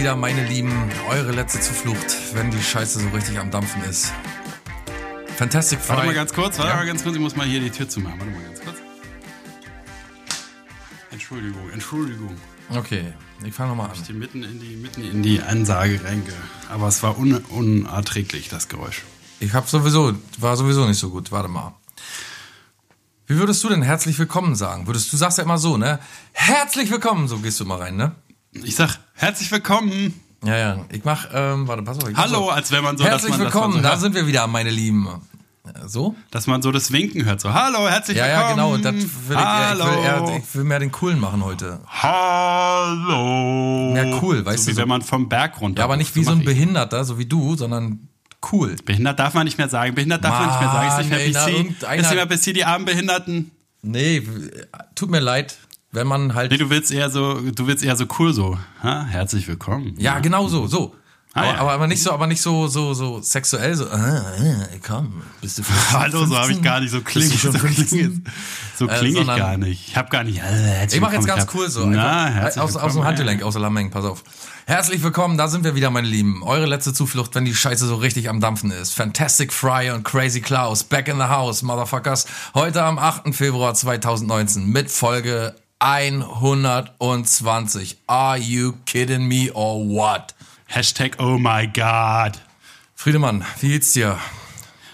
wieder, meine Lieben. Eure letzte Zuflucht, wenn die Scheiße so richtig am Dampfen ist. Fantastic Fry. Warte mal ganz kurz, warte Ja. mal ganz kurz, ich muss mal hier die Tür zumachen. Warte mal ganz kurz. Entschuldigung, Entschuldigung. Okay, ich fange nochmal an. Ich bin mitten in die, mitten in die Ansage reinge. Aber es war un, unerträglich, das Geräusch. Ich hab sowieso, war sowieso nicht so gut. Warte mal. Wie würdest du denn herzlich willkommen sagen? Würdest du sagst ja immer so, ne? Herzlich willkommen, so gehst du mal rein, ne? Ich sag, herzlich willkommen. Ja, ja. Ich mach, ähm, warte, pass auf. Hallo, so. als wenn man so, Herzlich dass man, willkommen, man da so, sind wir wieder, meine Lieben. Äh, So? dass man so das Winken hört. So, hallo, herzlich Ja, ja, genau. willkommen. Das will ich, eher- ich, hallo. will eher, ich will mehr den coolen machen heute. hallo. Ja, cool, weißt so du, Wie so- wenn man vom Berg runter. Ja, aber nicht wie so ein. Behinderter, so wie du, sondern cool. Behindert darf man nicht mehr sagen. Behindert darf man nicht mehr sagen. Ist nicht mehr Mann, ey, PC. Ist nicht mehr PC, die armen Behinderten. Nee, tut mir leid, wenn man halt. Nee, du willst eher so, du willst eher so cool so. Ha? Herzlich willkommen. ja, genau so, so. Ah, aber, ja. aber, aber nicht so, aber nicht so, so, so sexuell, so, ah, äh, komm, bist du 15, Hallo, so habe ich gar nicht so. Bist du So schon klinge 15? so Äh, kling ich gar nicht. Ich habe gar nicht. Äh, Ich mache jetzt ganz hab- cool so. Na, einfach, herzlich aus, aus dem Handgelenk, aus der Lameng, pass auf. Herzlich willkommen, da sind wir wieder, meine Lieben. Eure letzte Zuflucht, wenn die Scheiße so richtig am Dampfen ist. Fantastic Fry und Crazy Klaus, back in the house, Motherfuckers. Heute am 8. Februar 2019 mit Folge 120. Are you kidding me or what? Hashtag Oh my God. Friedemann, wie geht's dir?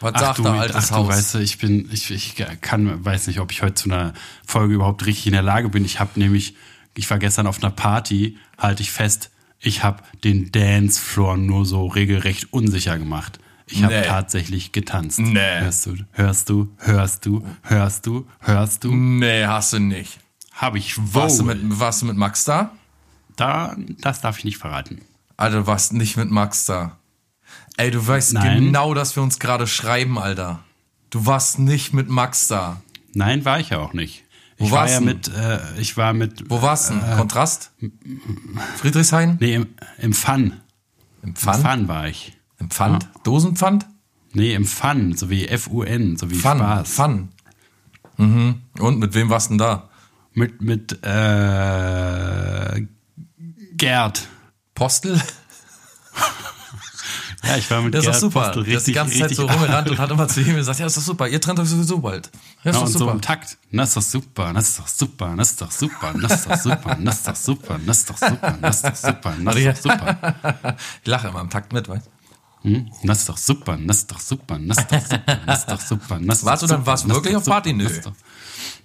Was Ach sagt du, ach altes du Haus? weißt du, ich bin, ich, ich kann, weiß nicht, ob ich heute zu einer Folge überhaupt richtig in der Lage bin. Ich habe nämlich, ich war gestern auf einer Party, halte ich fest, ich habe den Dancefloor nur so regelrecht unsicher gemacht. Ich habe Nee. tatsächlich getanzt. Nee. Hörst du, hörst du, hörst du, hörst du, hörst du? nee, hast du nicht. Habe ich Warst du, wohl. mit, warst du mit Max da? Da, das darf ich nicht verraten. Alter, du warst nicht mit Max da. Ey, du weißt Nein. genau, dass wir uns gerade schreiben, Alter. Du warst nicht mit Max da. Nein, war ich ja auch nicht. Wo ich war ja mit, äh, ich war mit, Wo warst du? Äh, Kontrast? Friedrichshain? nee, im, im Fun. Im Im Pfand? Fun war ich. Im Pfand? Dosenpfand? Nee, im Fun, so wie F-U-N, so wie Fun. Spaß. Fun. Mhm. Und mit wem warst du denn da? Mit, mit, äh, Gerd. Postel? Ja, ich war mit ist doch Gerd super. Postel Der ist die ganze Zeit so richtig- rumgerannt und hat immer zu ihm gesagt, ja, ist doch super, ihr trennt euch sowieso bald. Ja, ist Ja, und so super. im Takt. Das ist doch super, das ist doch super, das ist doch super, das ist doch super, das ist doch super, das ist doch super, das ist doch super, das ist doch super. ich lache immer im Takt mit, weißt Hm? Das ist doch super, das ist doch super, das ist doch super, das ist doch super. Das ist Warst du dann- du das ist wirklich auf Party? Nö. das ist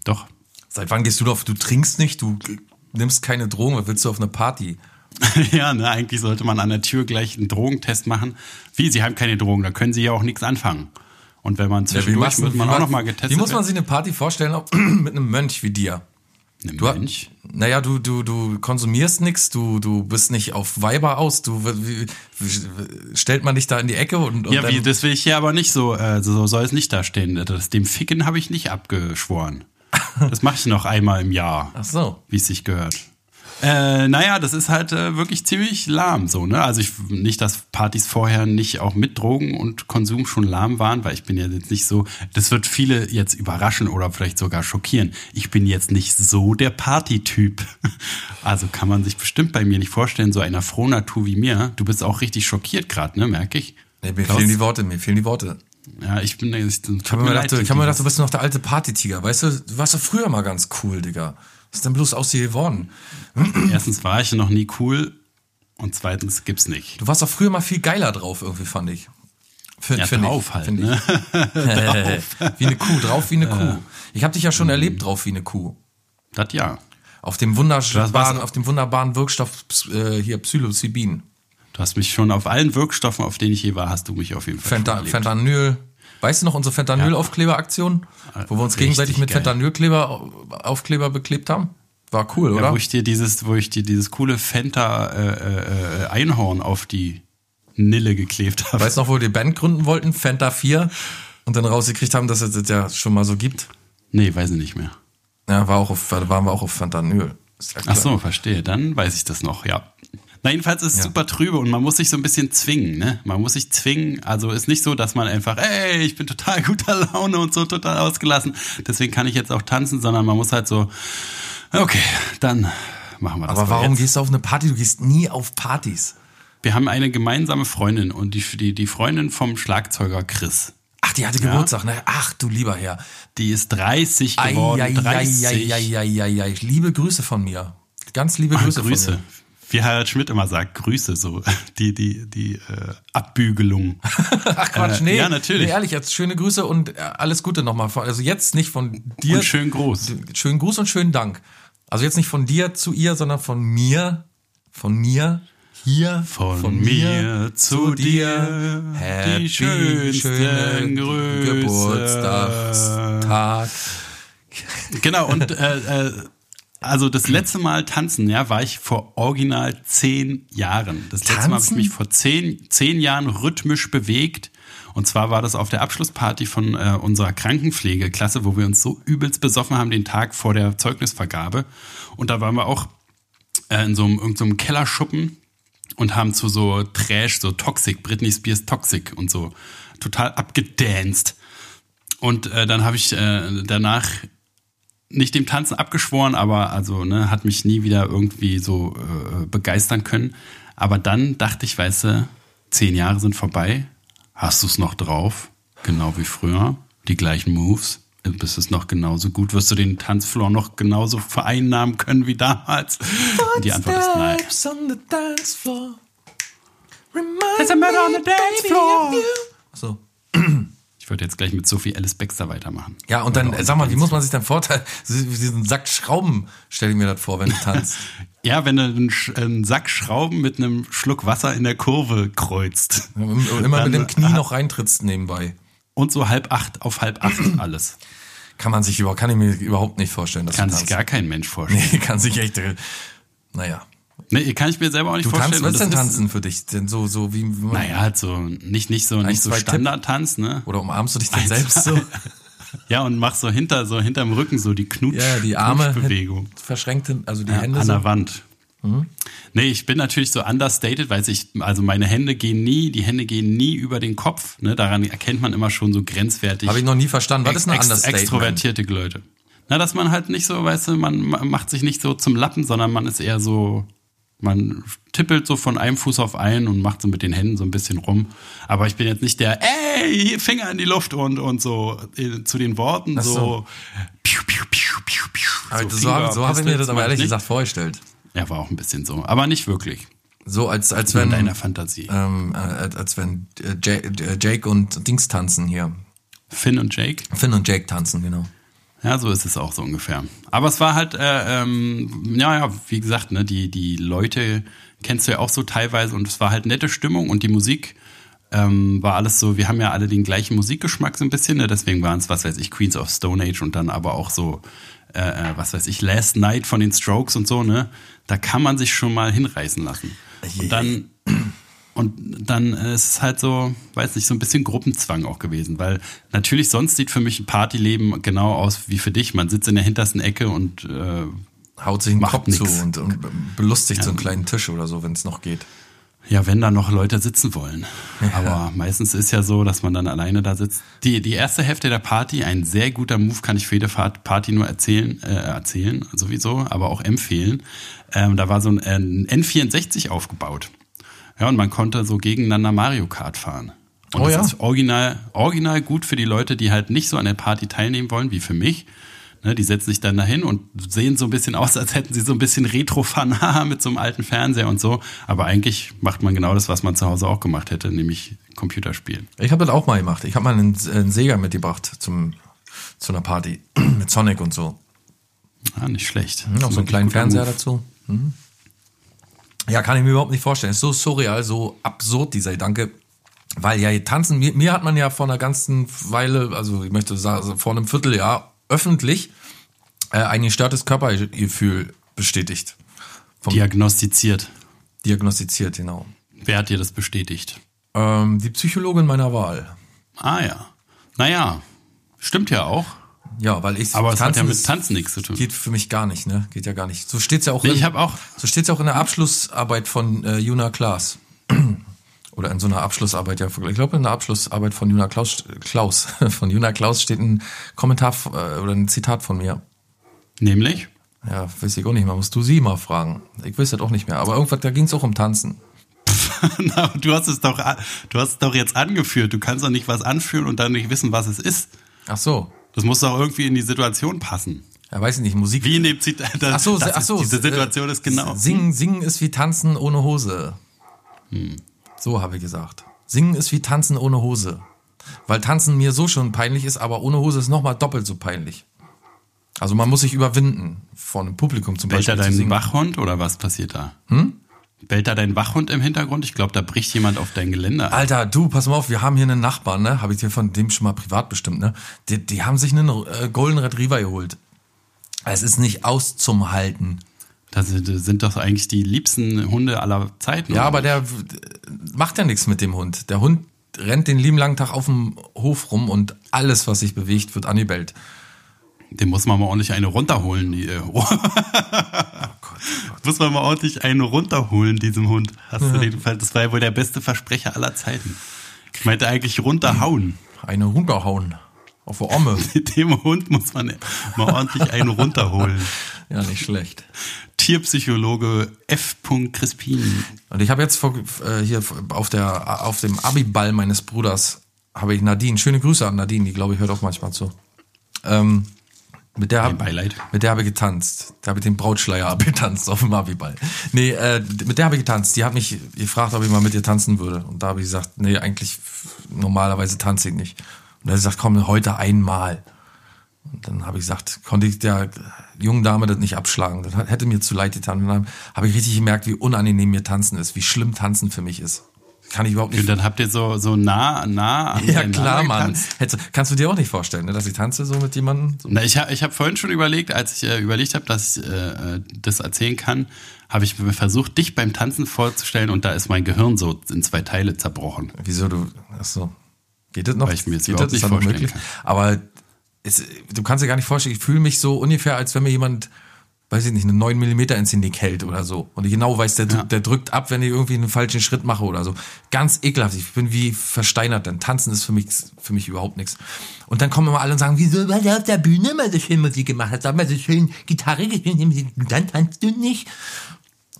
Doch. Seit wann gehst du doch, du trinkst nicht, du nimmst keine Drogen, was willst du auf eine Party? Ja, ne, eigentlich sollte man an der Tür gleich einen Drogentest machen. Wie, Sie haben keine Drogen, da können Sie ja auch nichts anfangen. Und wenn man Ja, zwischendurch du- wird man auch ma- noch mal getestet. Wie muss man werden. sich eine Party vorstellen auch mit einem Mönch wie dir? Ein Du, Mönch? Naja, du, du, du konsumierst nichts, du, du bist nicht auf Weiber aus, du wie, wie, stellt man dich da in die Ecke und, und Ja, wie, das will ich hier aber nicht so, äh, so soll es nicht da stehen. Das, dem Ficken habe ich nicht abgeschworen. Das mache ich noch einmal im Jahr, Ach so. wie es sich gehört. Äh, naja, das ist halt äh, wirklich ziemlich lahm so, ne? Also ich nicht, dass Partys vorher nicht auch mit Drogen und Konsum schon lahm waren, weil ich bin ja jetzt nicht so, das wird viele jetzt überraschen oder vielleicht sogar schockieren. Ich bin jetzt nicht so der Partytyp. Also kann man sich bestimmt bei mir nicht vorstellen, so einer Frohnatur wie mir. Du bist auch richtig schockiert gerade, ne, merke ich. Nee, mir Klaus? fehlen die Worte, mir fehlen die Worte. Ja, ich bin. Ich, Ich habe mir gedacht, du- ich hab mir gedacht, du bist noch der alte Partytiger. Weißt du, du warst doch früher mal ganz cool, Digga. Was ist denn bloß aus dir geworden? Erstens war ich noch nie cool und zweitens gibt's nicht. Du warst doch früher mal viel geiler drauf, irgendwie, fand ich. Find, Ja, find drauf ich, halt, find ne? Ich. wie eine Kuh, drauf wie eine Kuh. Ich habe dich ja schon erlebt, drauf wie eine Kuh. Das ja. Auf dem wunderbaren, auf dem wunderbaren Wirkstoff äh, hier Psilocybin. Du hast mich schon auf allen Wirkstoffen, auf denen ich je war, hast du mich auf jeden Fall Fenta. Fentanyl. Weißt du noch unsere Fentanyl-Aufkleberaktion? Wo wir uns Richtig gegenseitig mit geil. Fentanyl-Kleber Aufkleber beklebt haben? War cool, Ja, oder? wo ich dir dieses, wo ich dir dieses coole Fenta äh, äh, Einhorn auf die Nille geklebt habe. Weißt du noch, wo wir die Band gründen wollten? Fenta 4. Und dann rausgekriegt haben, dass es das ja schon mal so gibt. Nee, weiß ich nicht mehr. Ja, war auch auf, waren wir auch auf Fentanyl. Ja. Ach so, verstehe. Dann weiß ich das noch, ja. Na, jedenfalls ist es Ja. super trübe und man muss sich so ein bisschen zwingen, ne? Man muss sich zwingen. Also ist nicht so, dass man einfach, ey, ich bin total guter Laune und so total ausgelassen. Deswegen kann ich jetzt auch tanzen, sondern man muss halt so, okay, dann machen wir das Aber warum jetzt. gehst du auf eine Party? Du gehst nie auf Partys. Wir haben eine gemeinsame Freundin und die, die, die Freundin vom Schlagzeuger Chris. Ach, die hatte Geburtstag, ne? Ach, du lieber Herr. Die ist 30 geworden. 30. Eieieiei. Liebe Grüße von mir. Ganz liebe Ach, Grüße, Grüße. von mir. Wie Harald Schmidt immer sagt, Grüße, so die, die, die äh, Abbügelung. Ach Quatsch, Äh, nee. ja, natürlich. Nee, ehrlich, jetzt schöne Grüße und äh, alles Gute nochmal. von- Also jetzt nicht von dir. Und schön groß. Schönen Gruß und schönen Dank. Also jetzt nicht von dir zu ihr, sondern von mir, von mir hier, Von, mir zu dir Happy die schönsten schöne Grüße. Geburtstagstag. Genau, und äh, äh, also das letzte Mal tanzen, ja, war ich vor original zehn Jahren. Das letzte Mal habe ich Tanzen? mich vor zehn, zehn Jahren rhythmisch bewegt. Und zwar war das auf der Abschlussparty von äh, unserer Krankenpflegeklasse, wo wir uns so übelst besoffen haben den Tag vor der Zeugnisvergabe. Und da waren wir auch äh, in so einem, irgendeinem so einem Kellerschuppen und haben zu so Trash, so Toxic, Britney Spears Toxic und so total abgedanced. Und äh, dann habe ich äh, danach nicht dem Tanzen abgeschworen, aber also ne, hat mich nie wieder irgendwie so äh, begeistern können. Aber dann dachte ich, weißt du, zehn Jahre sind vorbei. Hast du es noch drauf? Genau wie früher. Die gleichen Moves. Bist es noch genauso gut? Wirst du den Tanzfloor noch genauso vereinnahmen können wie damals? Und die Antwort ist nein. There's a man on the dance floor. So. Ich würde jetzt gleich mit Sophie Alice Baxter weitermachen. Ja, und dann, sag mal, wie muss man sich dann vorstellen? Diesen Sack Schrauben stelle ich mir das vor, wenn du tanzt. Ja, wenn du einen, einen Sack Schrauben mit einem Schluck Wasser in der Kurve kreuzt. Und immer mit Dann dem Knie noch reintrittst nebenbei. Und so halb acht auf halb acht alles. Kann man sich über, kann ich mir überhaupt nicht vorstellen, dass Kann du sich gar kein Mensch vorstellen. Nee, kann sich echt, äh, naja. Nee, kann ich mir selber auch nicht Du tanzt, vorstellen. was Und ist denn tanzen für dich? Denn so, so wie, Naja, halt so, nicht, nicht so, nicht so? Standardtanz, ne? oder umarmst du dich denn Eins, selbst so? Ja, und mach so hinter, so hinterm Rücken so die Knutsch, Ja, die Arme Bewegung. verschränkt, also die Ja, Hände an so. der Wand. Nee, ich bin natürlich so understated, weil ich, also meine Hände gehen nie, die Hände gehen nie über den Kopf. Ne? Daran erkennt man immer schon so grenzwertig. Habe ich noch nie verstanden. Was ist ein Understatement? extrovertierte Leute. Na, dass man halt nicht so, weißt du, man ma- macht sich nicht so zum Lappen, sondern man ist eher so, man tippelt so von einem Fuß auf einen und macht so mit den Händen so ein bisschen rum. Aber ich bin jetzt nicht der, ey, Finger in die Luft und, und so äh, zu den Worten Ach so, so. piu, piu, piu, piu, piu. So Fieber, habe so hab ich mir das aber ehrlich nicht. gesagt vorgestellt. Ja, war auch ein bisschen so. Aber nicht wirklich. So als, als In wenn, deiner Fantasie. ähm, äh, als wenn äh, Jake und Dings tanzen hier. Finn und Jake. Finn und Jake tanzen, genau. Ja, so ist es auch so ungefähr. Aber es war halt, äh, ähm, ja, ja, wie gesagt, ne, die, die Leute kennst du ja auch so teilweise und es war halt nette Stimmung und die Musik ähm, war alles so, wir haben ja alle den gleichen Musikgeschmack so ein bisschen, ne? deswegen waren es, was weiß ich, Queens of Stone Age und dann aber auch so, äh, äh, was weiß ich, Last Night von den Strokes und so, ne? Da kann man sich schon mal hinreißen lassen. Und dann, und dann äh, ist es halt so, weiß nicht, so ein bisschen Gruppenzwang auch gewesen, weil natürlich sonst sieht für mich ein Partyleben genau aus wie für dich. Man sitzt in der hintersten Ecke und äh, Haut sich den Kopf nix. zu und, und belustigt so einen kleinen Tisch oder so, wenn es noch geht. ja, wenn da noch Leute sitzen wollen. Aber meistens ist ja so, dass man dann alleine da sitzt. Die, die erste Hälfte der Party, ein sehr guter Move, kann ich für jede Party nur erzählen, äh, erzählen sowieso, aber auch empfehlen. Ähm, da war so ein, äh, ein N64 aufgebaut. Ja, und man konnte so gegeneinander Mario Kart fahren. Und Oh das ja. ist original, original gut für die Leute, die halt nicht so an der Party teilnehmen wollen, wie für mich. Ne, die setzen sich dann dahin und sehen so ein bisschen aus, als hätten sie so ein bisschen Retro-Fun mit so einem alten Fernseher und so. Aber eigentlich macht man genau das, was man zu Hause auch gemacht hätte, nämlich Computerspielen. Ich habe das auch mal gemacht. Ich habe mal einen, einen Sega mitgebracht zum, zu einer Party mit Sonic und so. Ah, nicht schlecht. Noch so einen kleinen Fernseher Move. dazu. Mhm. Ja, kann ich mir überhaupt nicht vorstellen. Ist so surreal, so absurd, dieser Gedanke. Weil ja, tanzen, mir, mir hat man ja vor einer ganzen Weile, also ich möchte sagen, also vor einem Vierteljahr öffentlich äh, ein gestörtes Körpergefühl bestätigt. Vom Diagnostiziert. diagnostiziert, genau. Wer hat dir das bestätigt? Ähm, die Psychologin meiner Wahl. Ah ja. Naja, stimmt ja auch. Ja, weil ich Aber es hat ja mit Tanzen nichts zu tun. Geht für mich gar nicht, ne? Geht ja gar nicht. So steht's ja auch. Nee, in- ich habe auch, So steht's ja auch in der Abschlussarbeit von äh, Juna Klaas. Oder in so einer Abschlussarbeit, ja, ich glaube in der Abschlussarbeit von Juna Klaus, Klaus, von Juna Klaus steht ein Kommentar äh, oder ein Zitat von mir. nämlich, Ja, weiß ich auch nicht mehr. Musst du sie mal fragen. Ich weiß das auch nicht mehr. Aber irgendwas, da ging es auch um Tanzen. Na, du hast es doch, du hast es doch jetzt angeführt. Du kannst doch nicht was anführen und dann nicht wissen, was es ist. Ach so. Das muss doch irgendwie in die Situation passen. Ja, weiß ich nicht. Musik. Wie in dem Zitat. Ach so, das ach so. Ist, diese Situation äh, ist genau. Singen, singen ist wie Tanzen ohne Hose. Hm. So habe ich gesagt. Singen ist wie Tanzen ohne Hose. Weil Tanzen mir so schon peinlich ist, aber ohne Hose ist nochmal doppelt so peinlich. Also man muss sich überwinden, vor einem Publikum zum Bellt Beispiel zu dein singen. Wachhund oder was passiert da? Hm? Bellt da dein Wachhund im Hintergrund? Ich glaube, da bricht jemand auf dein Geländer. Alter, du, pass mal auf, wir haben hier einen Nachbarn, ne? Habe ich dir von dem schon mal privat bestimmt, ne? Die, die haben sich einen äh, Golden Retriever geholt. Es ist nicht auszuhalten. Das sind, doch eigentlich die liebsten Hunde aller Zeiten. Ja, aber der w- macht ja nichts mit dem Hund. Der Hund rennt den lieben langen Tag auf dem Hof rum und alles, was sich bewegt, wird angebellt. Dem muss man mal ordentlich eine runterholen. Die, äh, muss man mal ordentlich eine runterholen, diesem Hund. Hast du den Fall? Das war ja wohl der beste Versprecher aller Zeiten. Ich meinte eigentlich runterhauen. Eine runterhauen. Auf der Omme. Dem Hund muss man mal ordentlich einen runterholen. Ja, nicht schlecht. Tierpsychologe F. Crispin. Und ich habe jetzt vor, äh, hier auf, der, auf dem Abiball meines Bruders habe ich Nadine, schöne Grüße an Nadine, die glaube ich hört auch manchmal zu. Ähm, mit der, hab, mit der habe ich getanzt. Da habe ich den Brautschleier abgetanzt auf dem Abiball. Nee, äh, mit der habe ich getanzt. Die hat mich gefragt, ob ich mal mit ihr tanzen würde. Und da habe ich gesagt, nee, eigentlich normalerweise tanze ich nicht. Und er hat gesagt, komm, heute einmal. Und dann habe ich gesagt, konnte ich der jungen Dame das nicht abschlagen. Das hätte mir zu leid getan. Und dann habe ich richtig gemerkt, wie unangenehm mir Tanzen ist, wie schlimm Tanzen für mich ist. Kann ich überhaupt Und nicht. dann habt ihr so, so nah, nah an Ja, klar, Mann. Hättest, kannst du dir auch nicht vorstellen, ne, dass ich tanze so mit jemandem? So. Na, ich habe ich hab vorhin schon überlegt, als ich äh, überlegt habe, dass ich äh, äh, das erzählen kann, habe ich mir versucht, dich beim Tanzen vorzustellen und da ist mein Gehirn so in zwei Teile zerbrochen. Wieso du, ach so. Geht das noch? Weil ich mir das Geht überhaupt nicht das noch vorstellen möglich? kann. Aber es, du kannst dir gar nicht vorstellen, ich fühle mich so ungefähr, als wenn mir jemand, weiß ich nicht, eine 9 mm ins Genick hält oder so. Und ich genau weiß, der, Ja. der drückt ab, wenn ich irgendwie einen falschen Schritt mache oder so. Ganz ekelhaft. Ich bin wie versteinert, denn Tanzen ist für mich, für mich überhaupt nichts. Und dann kommen immer alle und sagen, wieso, weil er auf der Bühne immer so schön Musik gemacht hat, mal so schön Gitarre gespielt, dann tanzt du nicht.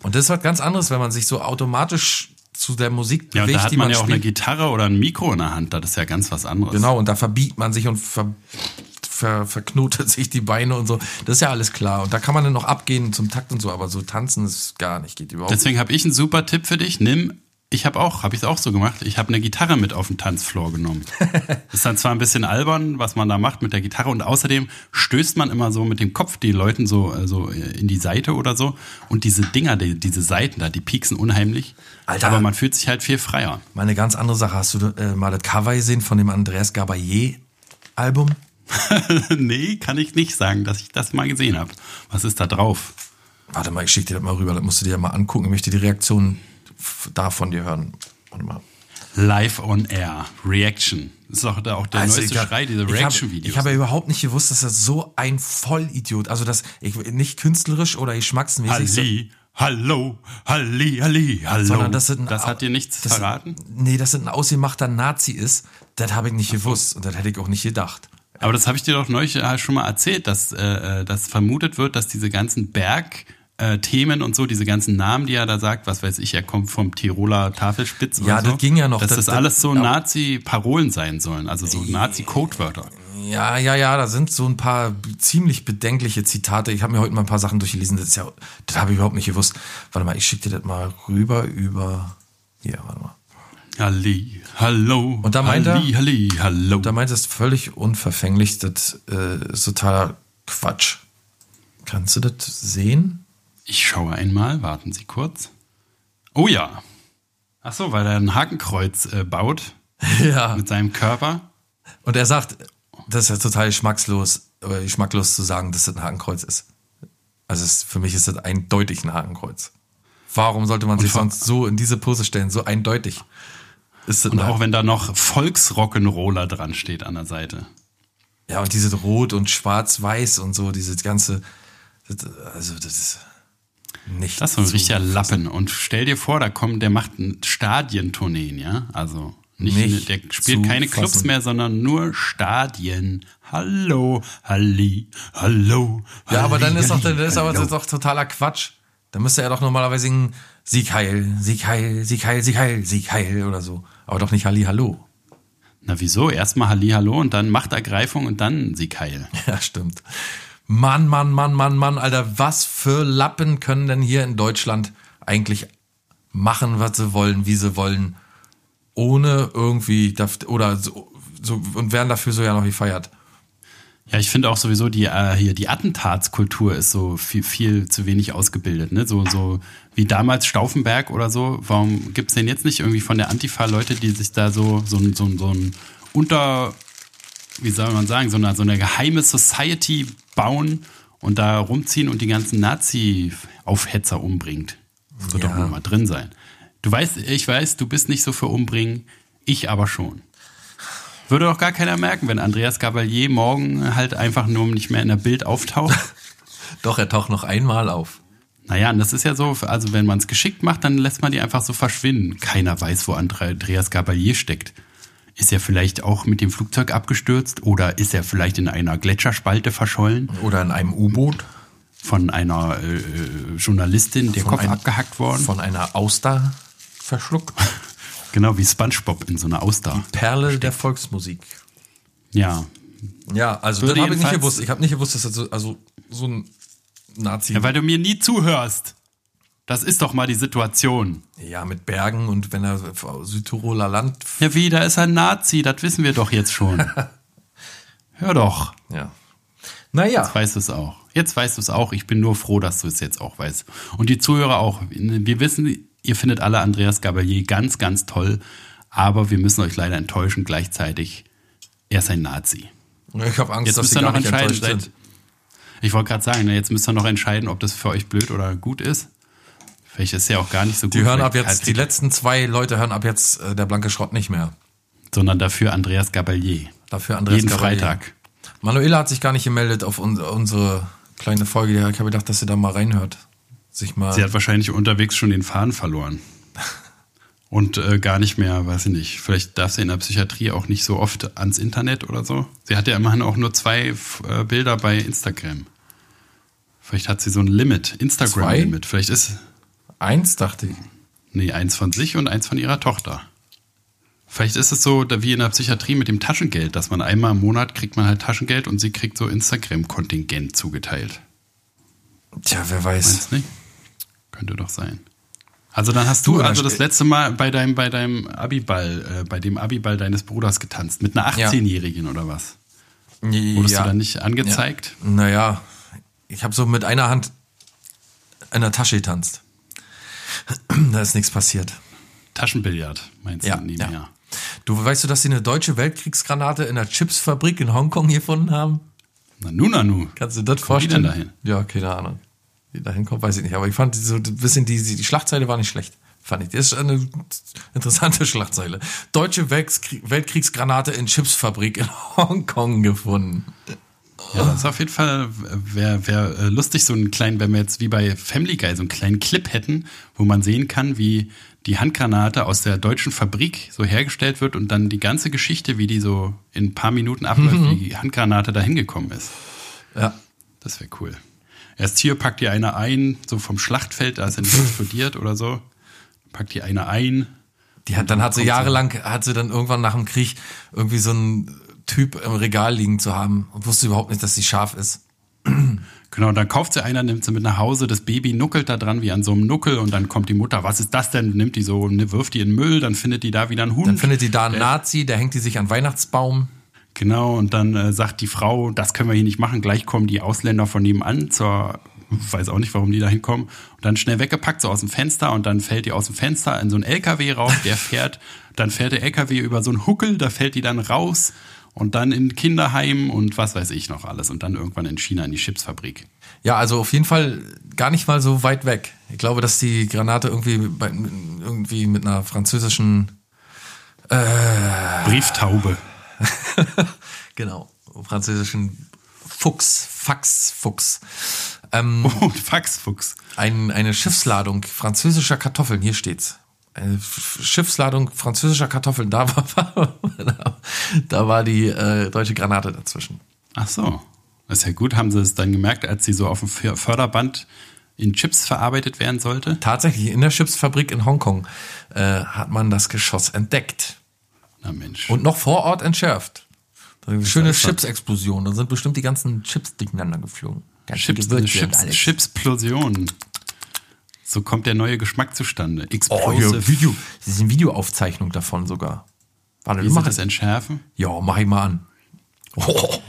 Und das ist was ganz anderes, wenn man sich so automatisch zu der Musik Ja, bewegt, da hat man man ja auch eine spielt. Gitarre oder ein Mikro in der Hand, das ist ja ganz was anderes. Genau, und da verbiegt man sich und ver, ver, verknotet sich die Beine und so. Das ist ja alles klar. Und da kann man dann noch abgehen zum Takt und so, aber so tanzen ist gar nicht, geht überhaupt Deswegen habe ich einen super Tipp für dich. Nimm, ich habe auch, habe ich es auch so gemacht. Ich habe eine Gitarre mit auf den Tanzfloor genommen. ist dann zwar ein bisschen albern, was man da macht mit der Gitarre und außerdem stößt man immer so mit dem Kopf die Leuten so, äh, so in die Seite oder so und diese Dinger, die, diese Seiten da, die pieksen unheimlich. Alter. Aber man fühlt sich halt viel freier. Mal eine ganz andere Sache. Hast du äh, mal das Cover gesehen von dem Andreas Gabayé Album? nee, kann ich nicht sagen, dass ich das mal gesehen habe. Was ist da drauf? Warte mal, ich schicke dir das mal rüber. Das musst du dir mal angucken. Ich möchte die Reaktion da von dir hören. Warte mal. Live on Air, Reaction. Das ist doch da auch der neueste egal. Schrei, diese hab- Reaction-Videos. Ich habe ja überhaupt nicht gewusst, dass das so ein Vollidiot, also das ich, nicht künstlerisch oder geschmacksmäßig, so, Halli, hallo, halli, halli, hallo. sondern das, ein, das hat dir nichts das- verraten? Nee, dass das ein ausgemachter Nazi ist, das habe ich nicht gewusst und das hätte ich auch nicht gedacht. Aber das habe ich dir doch neulich äh, schon mal erzählt, dass, äh, äh, dass vermutet wird, dass diese ganzen Berg äh, Themen und so, diese ganzen Namen, die er da sagt, was weiß ich, er kommt vom Tiroler Tafelspitz Ja, oder so, das ging ja noch. dass Das- das, das- alles so. Nazi-Parolen sein sollen, also so Nazi-Codewörter. Ja, ja, ja, da sind so ein paar ziemlich bedenkliche Zitate. Ich habe mir heute mal ein paar Sachen durchgelesen. Das ist ja, das habe ich überhaupt nicht gewusst. Warte mal, ich schicke dir das mal rüber über. Hier, warte mal. Halli, hallo, Und da meint er- halli, halli, hallo. Da meint es völlig unverfänglich, das äh, ist totaler Quatsch. Kannst du das sehen? Ich schaue einmal, warten Sie kurz. Oh ja. Ach so, weil er ein Hakenkreuz äh, baut Ja. mit seinem Körper. Und er sagt, das ist ja total geschmackslos, äh, geschmacklos zu sagen, dass das ein Hakenkreuz ist. Also es, für mich ist das eindeutig ein Hakenkreuz. Warum sollte man sich vor- sonst so in diese Pose stellen? So eindeutig. Ist Und ein auch wenn da noch Volksrock'n'Roller dran steht an der Seite. Ja, und diese Rot und Schwarz-Weiß und so, diese ganze. Also, das ist nicht. Das ist so ein richtiger. Lappen. Und stell dir vor, da kommt, der macht ein Stadientourneen, ja? Also Nicht, Nicht der spielt keine Clubs fassen. mehr, sondern nur Stadien. Hallo, Halli, hallo. Ja, aber dann Halli, ist doch, Halli, das ist aber das ist doch totaler Quatsch. Dann müsste er doch normalerweise singen Sieg heil, Sieg heil, Sieg heil, Sieg heil, Sieg heil oder so. Aber doch nicht Halli Hallo. Na wieso? Erstmal Halli, hallo und dann Machtergreifung und dann Sieg heil. Ja, stimmt. Mann, Mann, Mann, Mann, Mann, Alter, was für Lappen können denn hier in Deutschland eigentlich machen, was sie wollen, wie sie wollen, ohne irgendwie, oder so, so und werden dafür so ja noch gefeiert. Ja, ich finde auch sowieso die äh, hier die Attentatskultur ist so viel, viel zu wenig ausgebildet, ne? So so wie damals Stauffenberg oder so. Warum gibt's denn jetzt nicht irgendwie von der Antifa Leute, die sich da so so ein so so ein unter wie soll man sagen, so eine, so eine geheime Society bauen und da rumziehen und die ganzen Nazi-Aufhetzer umbringt. Das wird Ja. doch nur mal drin sein. Du weißt, ich weiß, du bist nicht so für umbringen, ich aber schon. Würde doch gar keiner merken, wenn Andreas Gabalier morgen halt einfach nur nicht mehr in der Bild auftaucht. Doch, er taucht noch einmal auf. naja, und das ist ja so, also wenn man es geschickt macht, dann lässt man die einfach so verschwinden. Keiner weiß, wo Andreas Gabalier steckt. Ist er vielleicht auch mit dem Flugzeug abgestürzt oder ist er vielleicht in einer Gletscherspalte verschollen Oder in einem U-Boot von einer äh, äh, Journalistin, der Von Kopf einem- abgehackt worden? von einer Auster verschluckt. Genau wie SpongeBob in so einer Auster. Perle der Volksmusik. Ja. Ja, also Würde das habe ich nicht gewusst. Ich habe nicht gewusst, dass das so, also so ein Nazi. ja, weil du mir nie zuhörst. Das ist doch mal die Situation. Ja, mit Bergen und wenn er Südtiroler Land. Ja, wie, da ist ein Nazi, das wissen wir doch jetzt schon. Hör doch. Ja. Naja. Jetzt weißt du es auch. Jetzt weißt du es auch. Ich bin nur froh, dass du es jetzt auch weißt. Und die Zuhörer auch. Wir wissen, ihr findet alle Andreas Gabalier ganz, ganz toll. Aber wir müssen euch leider enttäuschen gleichzeitig. Er ist ein Nazi. Ich habe Angst, Jetzt dass müsst ihr noch entscheiden. Seid, ich wollte gerade sagen, ne, jetzt müsst ihr noch entscheiden, ob das für euch blöd oder gut ist. Vielleicht ist es ja auch gar nicht so gut. Die hören ab jetzt, halt- die letzten zwei Leute hören ab jetzt äh, der blanke Schrott nicht mehr. sondern dafür Andreas Gabalier. Dafür Andreas Jeden Gabalier. Freitag. Manuela hat sich gar nicht gemeldet auf un unsere kleine Folge. Ich habe gedacht, dass sie da mal reinhört. Sich mal. Sie hat wahrscheinlich unterwegs schon den Faden verloren. Und äh, gar nicht mehr, weiß ich nicht. Vielleicht darf sie in der Psychiatrie auch nicht so oft ans Internet oder so. Sie hat ja immerhin auch nur zwei äh, Bilder bei Instagram. Vielleicht hat sie so ein Limit, Instagram-Limit. Vielleicht ist, Eins, dachte ich. nee, eins von sich und eins von ihrer Tochter. Vielleicht ist es so wie in der Psychiatrie mit dem Taschengeld, dass man einmal im Monat kriegt man halt Taschengeld und sie kriegt so Instagram-Kontingent zugeteilt. Tja, wer weiß. Meinst nicht? Könnte doch sein. Also dann hast du, Du, also das letzte Mal bei deinem, bei deinem Abiball, äh, bei dem Abiball deines Bruders getanzt, mit einer Ja. 18-Jährigen oder was? Wurdest ja. du dann nicht angezeigt? Ja. Naja, ich habe so mit einer Hand in der Tasche getanzt. da ist nichts passiert. Taschenbillard, meinst Ja, du nie ja. mehr? Du weißt du, dass sie eine deutsche Weltkriegsgranate in der Chipsfabrik in Hongkong gefunden haben? Na nu, na nu. Kannst du das kommt die vorstellen? denn dahin? Ja, keine Ahnung. Wie dahin kommt, weiß ich nicht. Aber ich fand so ein bisschen die, die Schlagzeile war nicht schlecht. Fand ich. Das ist eine interessante Schlagzeile. Deutsche Weltkrie- Weltkriegsgranate in Chipsfabrik in Hongkong gefunden. Ja, das ist auf jeden Fall, wäre wär, äh, lustig, so einen kleinen, wenn wir jetzt wie bei Family Guy so einen kleinen Clip hätten, wo man sehen kann, wie die Handgranate aus der deutschen Fabrik so hergestellt wird und dann die ganze Geschichte, wie die so in ein paar Minuten abläuft, Mhm. wie die Handgranate da hingekommen ist. Ja. Das wäre cool. Erst hier packt ihr eine ein, so vom Schlachtfeld, da ist er nicht explodiert oder so. Packt die eine ein. Die hat, dann hat sie jahrelang, hat sie dann irgendwann nach dem Krieg irgendwie so einen Typ im Regal liegen zu haben und wusste überhaupt nicht, dass sie scharf ist. Genau, dann kauft sie einer, nimmt sie mit nach Hause, das Baby nuckelt da dran wie an so einem Nuckel und dann kommt die Mutter, was ist das denn? Nimmt die so, ne, wirft die in den Müll, dann findet die da wieder einen Hund. Dann findet die da einen Nazi, der hängt die sich an Weihnachtsbaum. Genau, und dann äh, sagt die Frau, das können wir hier nicht machen, gleich kommen die Ausländer von nebenan zur, weiß auch nicht, warum die da hinkommen, und dann schnell weggepackt, so aus dem Fenster, und dann fällt die aus dem Fenster in so einen LKW raus, der fährt, dann fährt der LKW über so einen Huckel, da fällt die dann raus, und dann in ein Kinderheim und was weiß ich noch alles, und dann irgendwann in China in die Chipsfabrik. Ja, also auf jeden Fall gar nicht mal so weit weg. Ich glaube, dass die Granate irgendwie, bei, irgendwie mit einer französischen, Brieftaube. genau, französischen Fuchs, Faxfuchs, ähm, Und Faxfuchs. ein, eine Schiffsladung französischer Kartoffeln, hier steht's, eine Schiffsladung französischer Kartoffeln, da war, da war die äh, deutsche Granate dazwischen. Ach so. Das ist ja gut. Haben sie es dann gemerkt, als sie so auf dem Förderband in Chips verarbeitet werden sollte? Tatsächlich, in der Chipsfabrik in Hongkong äh, hat man das Geschoss entdeckt. Na Mensch. Und noch vor Ort entschärft. Schöne Chips-Explosion. Da sind bestimmt die ganzen Chips durcheinander geflogen. Ganze Chips, Chips. Chipsplosion. So kommt der neue Geschmack zustande. Oh, Explosive. hier, Video. Das ist eine Videoaufzeichnung davon sogar. Warte, Wie machen das entschärfen? Ja, mach ich mal an. Oh.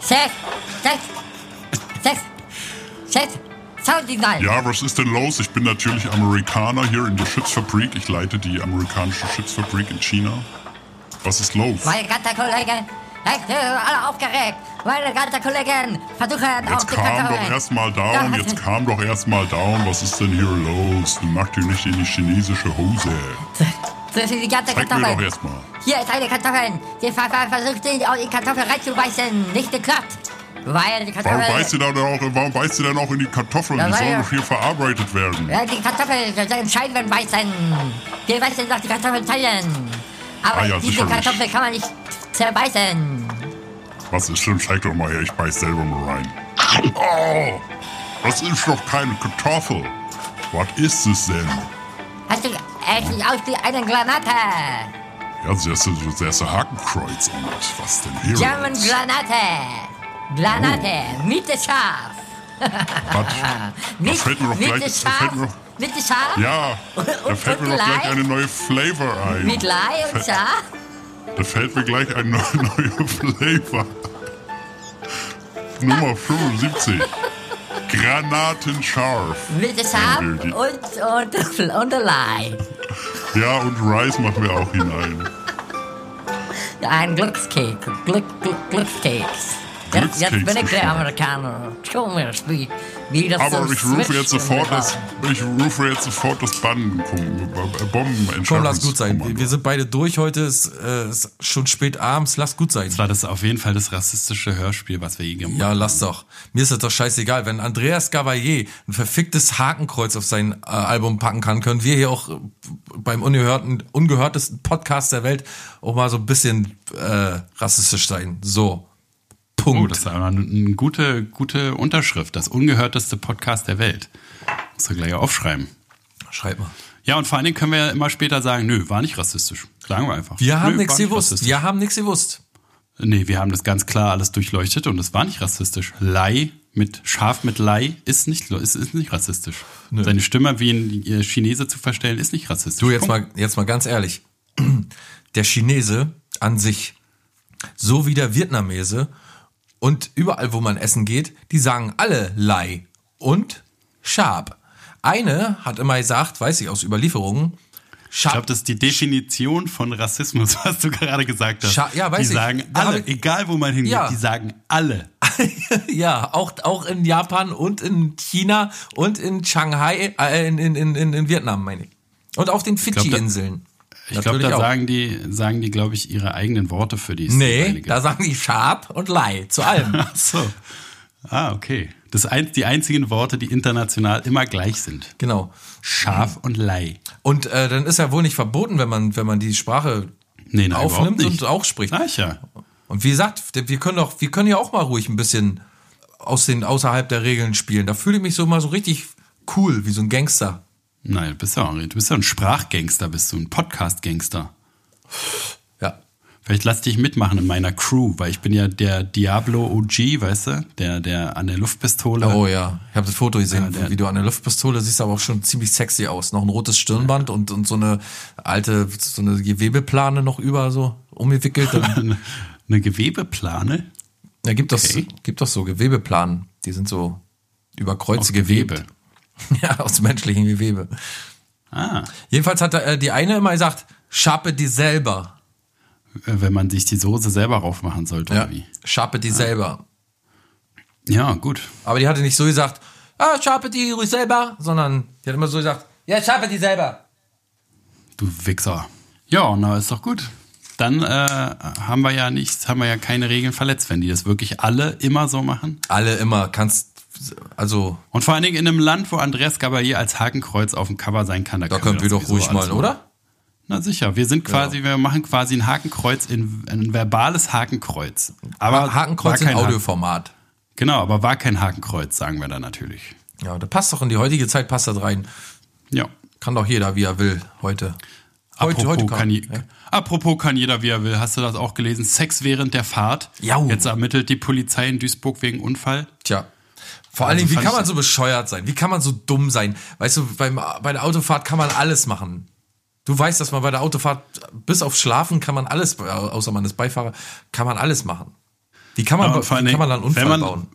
Chef, Chef, Chef, Chef, mal. Ja, was ist denn los? Ich bin natürlich Amerikaner hier in der Chipsfabrik. Ich leite die amerikanische Chipsfabrik in China. Was ist los? Meine ganzen Kollegen, ich bin alle aufgeregt. Meine ganzen Kollegen versuchen auf Jetzt die kam Kartoffeln. doch erstmal down, jetzt kam doch erstmal down. Was ist denn hier los? Du machst dir nicht in die chinesische Hose. Das sind die ganzen Zeig mir doch erstmal. Hier ist eine Kartoffel. Die Ver Ver versucht die Kartoffel reinzubeißen. Nicht geklappt. Weil die Warum Kartoffel... beißt du dann auch, warum beißt du dann auch in die Kartoffeln? Ja, Die sollen doch hier verarbeitet werden. Ja, die Kartoffel sollen Scheiben beißen. Wir beißen doch die Kartoffeln teilen. Aber Ah ja, diese sicherlich. Kartoffel kann man nicht zerbeißen. Was ist denn? Zeig doch mal her, ich beiß selber mal rein. Oh, das ist doch keine Kartoffel. Was ist es denn? Hast du... Sieht aus wie eine Granate. Ja, das ist, das ist ein Hakenkreuz und was denn hier? German? Granate. Granate. Mit dem Schaf. Was? Mit, fällt mir doch gleich- da fällt mir doch- Mit dem Schaf. Ja, da Und- fällt und mir doch gleich Lei? eine neue Flavor ein. Mit Lei und Schaf. Da fällt mir gleich ein neu- neuer Flavor. Nummer 75. Granatenscharf. Mit dem Schaf Ja, die- und, und, und Lei. Ja, und Rice machen wir auch hinein. Ein Glückskeks. Glück, Glück, Glückskeks. Jetzt, jetzt bin ich der Amerikaner. Schau mir das, wie, wie das Aber so ich rufe jetzt sofort das, ich rufe jetzt sofort das Bomben, Bomben Komm, lass gut sein. Wir, wir sind beide durch heute. Es äh, ist schon spät abends. Lass gut sein. Das war das auf jeden Fall das rassistische Hörspiel, was wir je gemacht Ja, haben. lass doch. Mir ist das doch scheißegal. Wenn Andreas Gavalier ein verficktes Hakenkreuz auf sein äh, Album packen kann, können wir hier auch äh, beim ungehörten, ungehörtesten Podcast der Welt auch mal so ein bisschen äh, rassistisch sein. So. Oh, Punkt. das ist aber eine, eine gute, gute Unterschrift. Das ungehörteste Podcast der Welt. Musst du gleich aufschreiben. Schreib mal. Ja, und vor allen Dingen können wir ja immer später sagen, nö, war nicht rassistisch. Sagen wir einfach. Wir haben Nö, nichts gewusst. Wir haben nichts gewusst. Nee, wir haben das ganz klar alles durchleuchtet und es war nicht rassistisch. Lei mit Schaf mit Lei ist nicht ist, ist nicht rassistisch. Seine Stimme wie ein Chinese zu verstellen ist nicht rassistisch. Du, jetzt Punkt. mal, jetzt mal ganz ehrlich. Der Chinese an sich, so wie der Vietnamese und überall, wo man essen geht, die sagen alle Lai und Schab. Eine hat immer gesagt, weiß ich aus Überlieferungen, Ich Schab. glaube, das ist die Definition von Rassismus, was du gerade gesagt hast. Scha- ja, weiß die ich. sagen Da hab alle, ich- egal wo man hingeht, Ja. die sagen alle. ja, auch, auch in Japan und in China und in Shanghai, äh, in, in, in, in Vietnam, meine ich. Und auf den Fidschi-Inseln. Ich glaube, da sagen die, sagen die, glaube ich, ihre eigenen Worte für die Nee, da sagen die Schab und Lai zu allem. Ach so. Ah, okay. Das ein, die einzigen Worte, die international immer gleich sind. genau. Schaf und Lei. Und äh, dann ist ja wohl nicht verboten, wenn man, wenn man die Sprache Nee, nein, aufnimmt und auch spricht. Ach ja. Und wie gesagt, wir können doch, wir können ja auch mal ruhig ein bisschen aus den außerhalb der Regeln spielen. Da fühle ich mich so mal so richtig cool, wie so ein Gangster. Nein, du bist ja, auch- du bist ja ein Sprachgangster, bist du ein Podcast-Gangster. Ja. Vielleicht lass dich mitmachen in meiner Crew, weil ich bin ja der Diablo OG, weißt du? Der, der an der Luftpistole. Oh ja, ich habe das Foto gesehen, Ja, wie du an der Luftpistole siehst, aber auch schon ziemlich sexy aus. Noch ein rotes Stirnband und, und so eine alte, so eine Gewebeplane noch über so umgewickelt. Eine Gewebeplane? ja, gibt das, Okay. gibt doch so Gewebeplanen. Die sind so über Kreuze gewebt. Gewebe. Ja, aus menschlichem Gewebe. Ah, Jedenfalls hat äh, die eine immer gesagt, schappe die selber. äh, wenn man sich die Soße selber raufmachen sollte, Ja, oder wie? schappe die selber. Ja, gut. Aber die hatte nicht so gesagt, ah, schappe die ruhig selber, sondern die hat immer so gesagt, ja, schappe die selber. Du Wichser. Ja, na, ist doch gut. Dann äh, haben wir ja nichts, haben wir ja keine Regeln verletzt, wenn die das wirklich alle immer so machen. Alle immer, kannst, also Und vor allen Dingen in einem Land, wo Andreas Gabalier als Hakenkreuz auf dem Cover sein kann. da können wir doch sowieso ruhig mal, oder? Na sicher, wir sind quasi, wir machen quasi ein Hakenkreuz in ein verbales Hakenkreuz. Aber Hakenkreuz kein Audioformat. Genau, aber war kein Hakenkreuz, sagen wir da natürlich. Ja, da passt doch in die heutige Zeit, passt das rein. Ja. Kann doch jeder, wie er will, heute. Heute, Apropos, heute kann, je- ja. apropos kann jeder, wie er will. Hast du das auch gelesen? Sex während der Fahrt. Jau. Jetzt ermittelt die Polizei in Duisburg wegen Unfall. Tja. Vor allen Also Dingen, wie kann man so bescheuert sein? Wie kann man so dumm sein? Weißt du, beim, bei der Autofahrt kann man alles machen. Du weißt, dass man bei der Autofahrt, bis auf Schlafen kann man alles, außer man ist Beifahrer, kann man alles machen. Wie kann man, Ja, vor allen kann man dann Unfall man- bauen?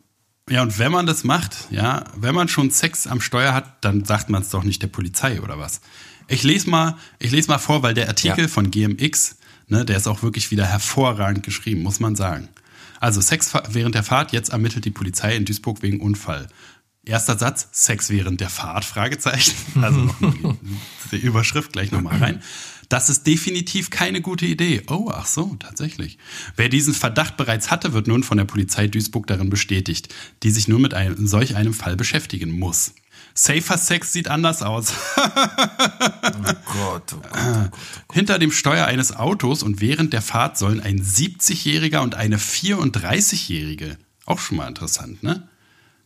Ja, und wenn man das macht, ja, wenn man schon Sex am Steuer hat, dann sagt man es doch nicht der Polizei oder was. Ich lese mal, ich lese mal vor, weil der Artikel Ja. von GMX, ne, der ist auch wirklich wieder hervorragend geschrieben, muss man sagen. Also Sex während der Fahrt, jetzt ermittelt die Polizei in Duisburg wegen Unfall. Erster Satz, Sex während der Fahrt, Fragezeichen. Also noch die, die Überschrift gleich nochmal rein. Das ist definitiv keine gute Idee. Oh, ach so, tatsächlich. Wer diesen Verdacht bereits hatte, wird nun von der Polizei Duisburg darin bestätigt, die sich nur mit einem, solch einem Fall beschäftigen muss. Safer Sex sieht anders aus. Gott, oh Gott. Hinter dem Steuer eines Autos und während der Fahrt sollen ein 70-Jähriger und eine 34-Jährige. Auch schon mal interessant, ne?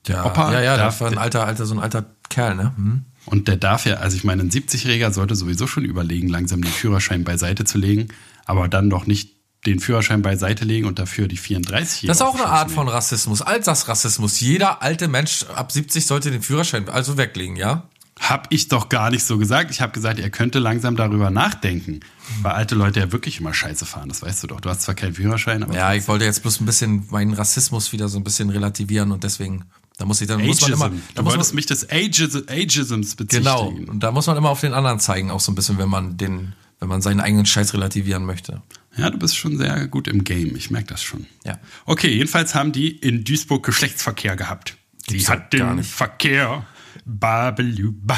Ja, Opa ja, ja, darf- das war ein alter, alter, so ein alter Kerl, ne? Hm? Und der darf ja, also ich meine, ein 70-Jähriger sollte sowieso schon überlegen, langsam den Führerschein beiseite zu legen, aber dann doch nicht den Führerschein beiseite legen und dafür die 34-Jährige. Das ist auch eine Art von Rassismus, Altersrassismus. Jeder alte Mensch ab 70 sollte den Führerschein also weglegen, ja? Hab ich doch gar nicht so gesagt. Ich habe gesagt, er könnte langsam darüber nachdenken. Weil alte Leute ja wirklich immer scheiße fahren, das weißt du doch. Du hast zwar keinen Führerschein, aber Ja, ich wollte jetzt bloß ein bisschen meinen Rassismus wieder so ein bisschen relativieren und deswegen, da muss ich dann, muss man immer, da du muss wolltest man, mich des Ageism, Ageisms bezichtigen. genau, und da muss man immer auf den anderen zeigen, auch so ein bisschen, wenn man den, wenn man seinen eigenen Scheiß relativieren möchte. Ja, du bist schon sehr gut im Game. Ich merke das schon. Ja. Okay, jedenfalls haben die in Duisburg Geschlechtsverkehr gehabt. Sie gar nicht. Verkehr. Babeluba.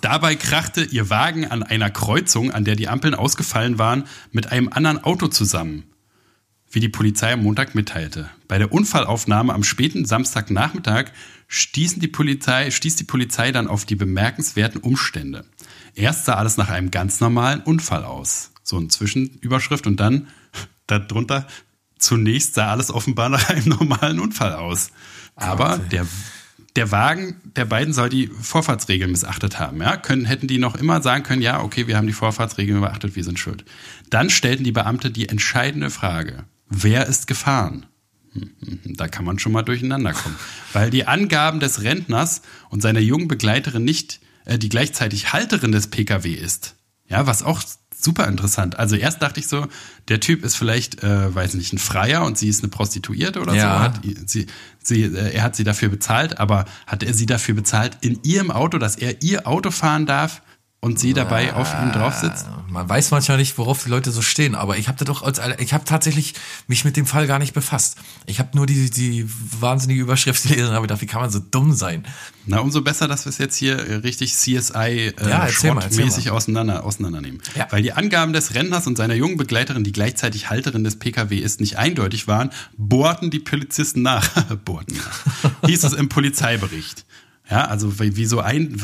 Dabei krachte ihr Wagen an einer Kreuzung, an der die Ampeln ausgefallen waren, mit einem anderen Auto zusammen. Wie die Polizei am Montag mitteilte. Bei der Unfallaufnahme am späten Samstagnachmittag stießen die Polizei, stieß die Polizei dann auf die bemerkenswerten Umstände. Erst sah alles nach einem ganz normalen Unfall aus. So eine Zwischenüberschrift und dann darunter zunächst sah alles offenbar nach einem normalen Unfall aus. Aber der, der Wagen der beiden soll die Vorfahrtsregeln missachtet haben. Ja? Können, hätten die noch immer sagen können, ja, okay, wir haben die Vorfahrtsregeln beachtet, wir sind schuld. Dann stellten die Beamte die entscheidende Frage. Wer ist gefahren? Da kann man schon mal durcheinander kommen. Weil die Angaben des Rentners und seiner jungen Begleiterin nicht, die gleichzeitig Halterin des Pkw ist. Ja, was auch super interessant. Also erst dachte ich so, der Typ ist vielleicht, äh, weiß nicht, ein Freier und sie ist eine Prostituierte oder Ja. so. Hat, sie, sie, äh, er hat sie dafür bezahlt, aber hat er sie dafür bezahlt in ihrem Auto, dass er ihr Auto fahren darf und sie dabei auf ihm drauf sitzt? Man weiß manchmal nicht, worauf die Leute so stehen, aber ich habe da doch als ich habe tatsächlich mich mit dem Fall gar nicht befasst. Ich habe nur die die wahnsinnige Überschrift gelesen und habe gedacht, wie kann man so dumm sein? Na, umso besser, dass wir es jetzt hier richtig CSI äh, Ja, mal, mäßig mal. auseinander, auseinandernehmen. Ja. Weil die Angaben des Rentners und seiner jungen Begleiterin, die gleichzeitig Halterin des PKW ist, nicht eindeutig waren, bohrten die Polizisten nach. bohrten nach. Hieß es im Polizeibericht. Ja, also wie wie so ein,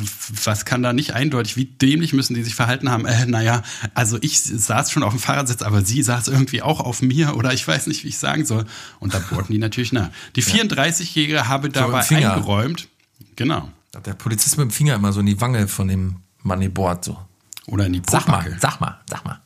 was kann da nicht eindeutig, wie dämlich müssen die sich verhalten haben? Äh, naja, also ich saß schon auf dem Fahrersitz, aber sie saß irgendwie auch auf mir oder ich weiß nicht, wie ich sagen soll. Und da bohrten die natürlich nach. Die 34-Jährige habe dabei eingeräumt, genau, Hat der Polizist mit dem Finger immer so in die Wange von dem Mann gebohrt so. oder in die Sag mal, Popacke. sag mal, sag mal.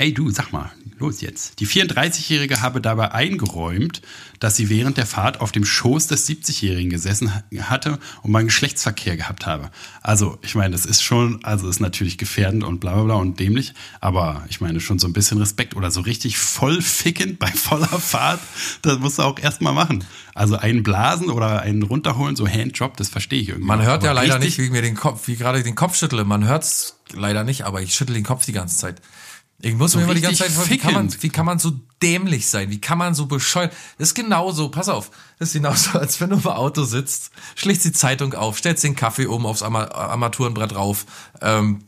Ey du, sag mal, los jetzt. Die 34-Jährige habe dabei eingeräumt, dass sie während der Fahrt auf dem Schoß des 70-Jährigen gesessen ha- hatte und mal Geschlechtsverkehr gehabt habe. Also, ich meine, das ist schon, also ist natürlich gefährdend und bla bla bla und dämlich, aber ich meine schon so ein bisschen Respekt oder so richtig voll fickend bei voller Fahrt, das musst du auch erstmal machen. Also einen blasen oder einen runterholen, so Handjob, das verstehe ich irgendwie. Man hört Aber ja leider nicht, wie ich mir den Kopf, wie gerade den Kopf schüttle. Man hört's leider nicht, aber ich schüttle den Kopf die ganze Zeit. Ich muss So mir immer die ganze Zeit, richtig wie kann, man, wie kann man so dämlich sein? Wie kann man so bescheuert? Das ist genauso, pass auf, das ist genauso, als wenn du im Auto sitzt, schlägst die Zeitung auf, stellst den Kaffee oben aufs Ama Armaturenbrett drauf, ähm,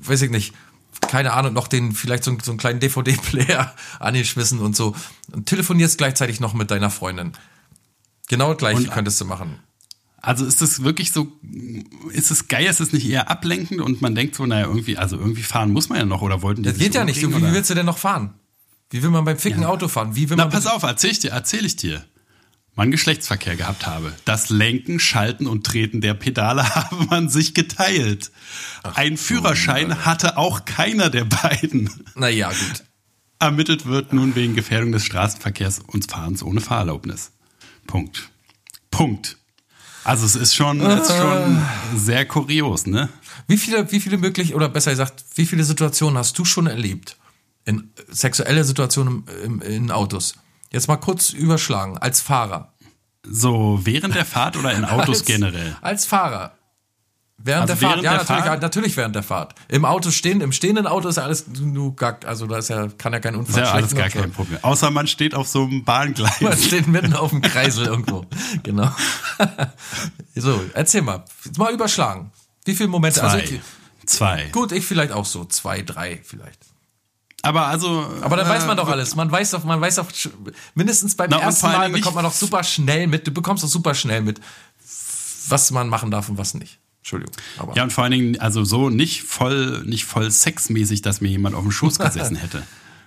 weiß ich nicht, keine Ahnung, noch den, vielleicht so, so einen kleinen DVD-Player angeschmissen und so. Und telefonierst gleichzeitig noch mit deiner Freundin. Genau das gleiche Und- könntest du machen. Also ist das wirklich so, ist es geil, ist es nicht eher ablenkend und man denkt so, naja, irgendwie, also irgendwie fahren muss man ja noch oder wollten die Das geht ja nicht. Wie willst du denn noch fahren? Wie will man beim ficken Auto fahren? Wie will Na, man pass auf, erzähl ich dir, erzähl ich dir. Man Geschlechtsverkehr gehabt habe. Das Lenken, Schalten und Treten der Pedale habe man sich geteilt. Ein Führerschein hatte auch keiner der beiden. Naja, gut. Ermittelt wird nun wegen Gefährdung des Straßenverkehrs und Fahrens ohne Fahrerlaubnis. Punkt. Punkt. Also es ist schon, es ist schon sehr kurios, ne? Wie viele, wie viele möglich, oder besser gesagt, wie viele Situationen hast du schon erlebt? In sexuelle Situationen im, im, in Autos. Jetzt mal kurz überschlagen, als Fahrer. So während der Fahrt oder in Autos als, generell? Als Fahrer. Während Also der Fahrt, während ja, der natürlich, Fahrt? natürlich während der Fahrt. Im Auto stehen, im stehenden Auto ist ja alles nur gack, also da ist ja, kann ja kein Ist Unfall ja alles gar kein Problem. Außer man steht auf so einem Bahngleis. Man steht mitten auf dem Kreisel irgendwo. Genau. so, erzähl mal. Jetzt mal überschlagen. Wie viele Momente? Zwei. Also, Zwei. gut, ich vielleicht auch so. Zwei, drei vielleicht. Aber also. Aber dann äh, weiß man doch alles. Man weiß doch, man weiß doch, mindestens beim Na, ersten Mal bekommt man doch super schnell mit, du bekommst doch super schnell mit, was man machen darf und was nicht. Entschuldigung. Aber Ja, und vor allen Dingen, also so nicht voll, nicht voll sexmäßig, dass mir jemand auf dem Schoß gesessen hätte.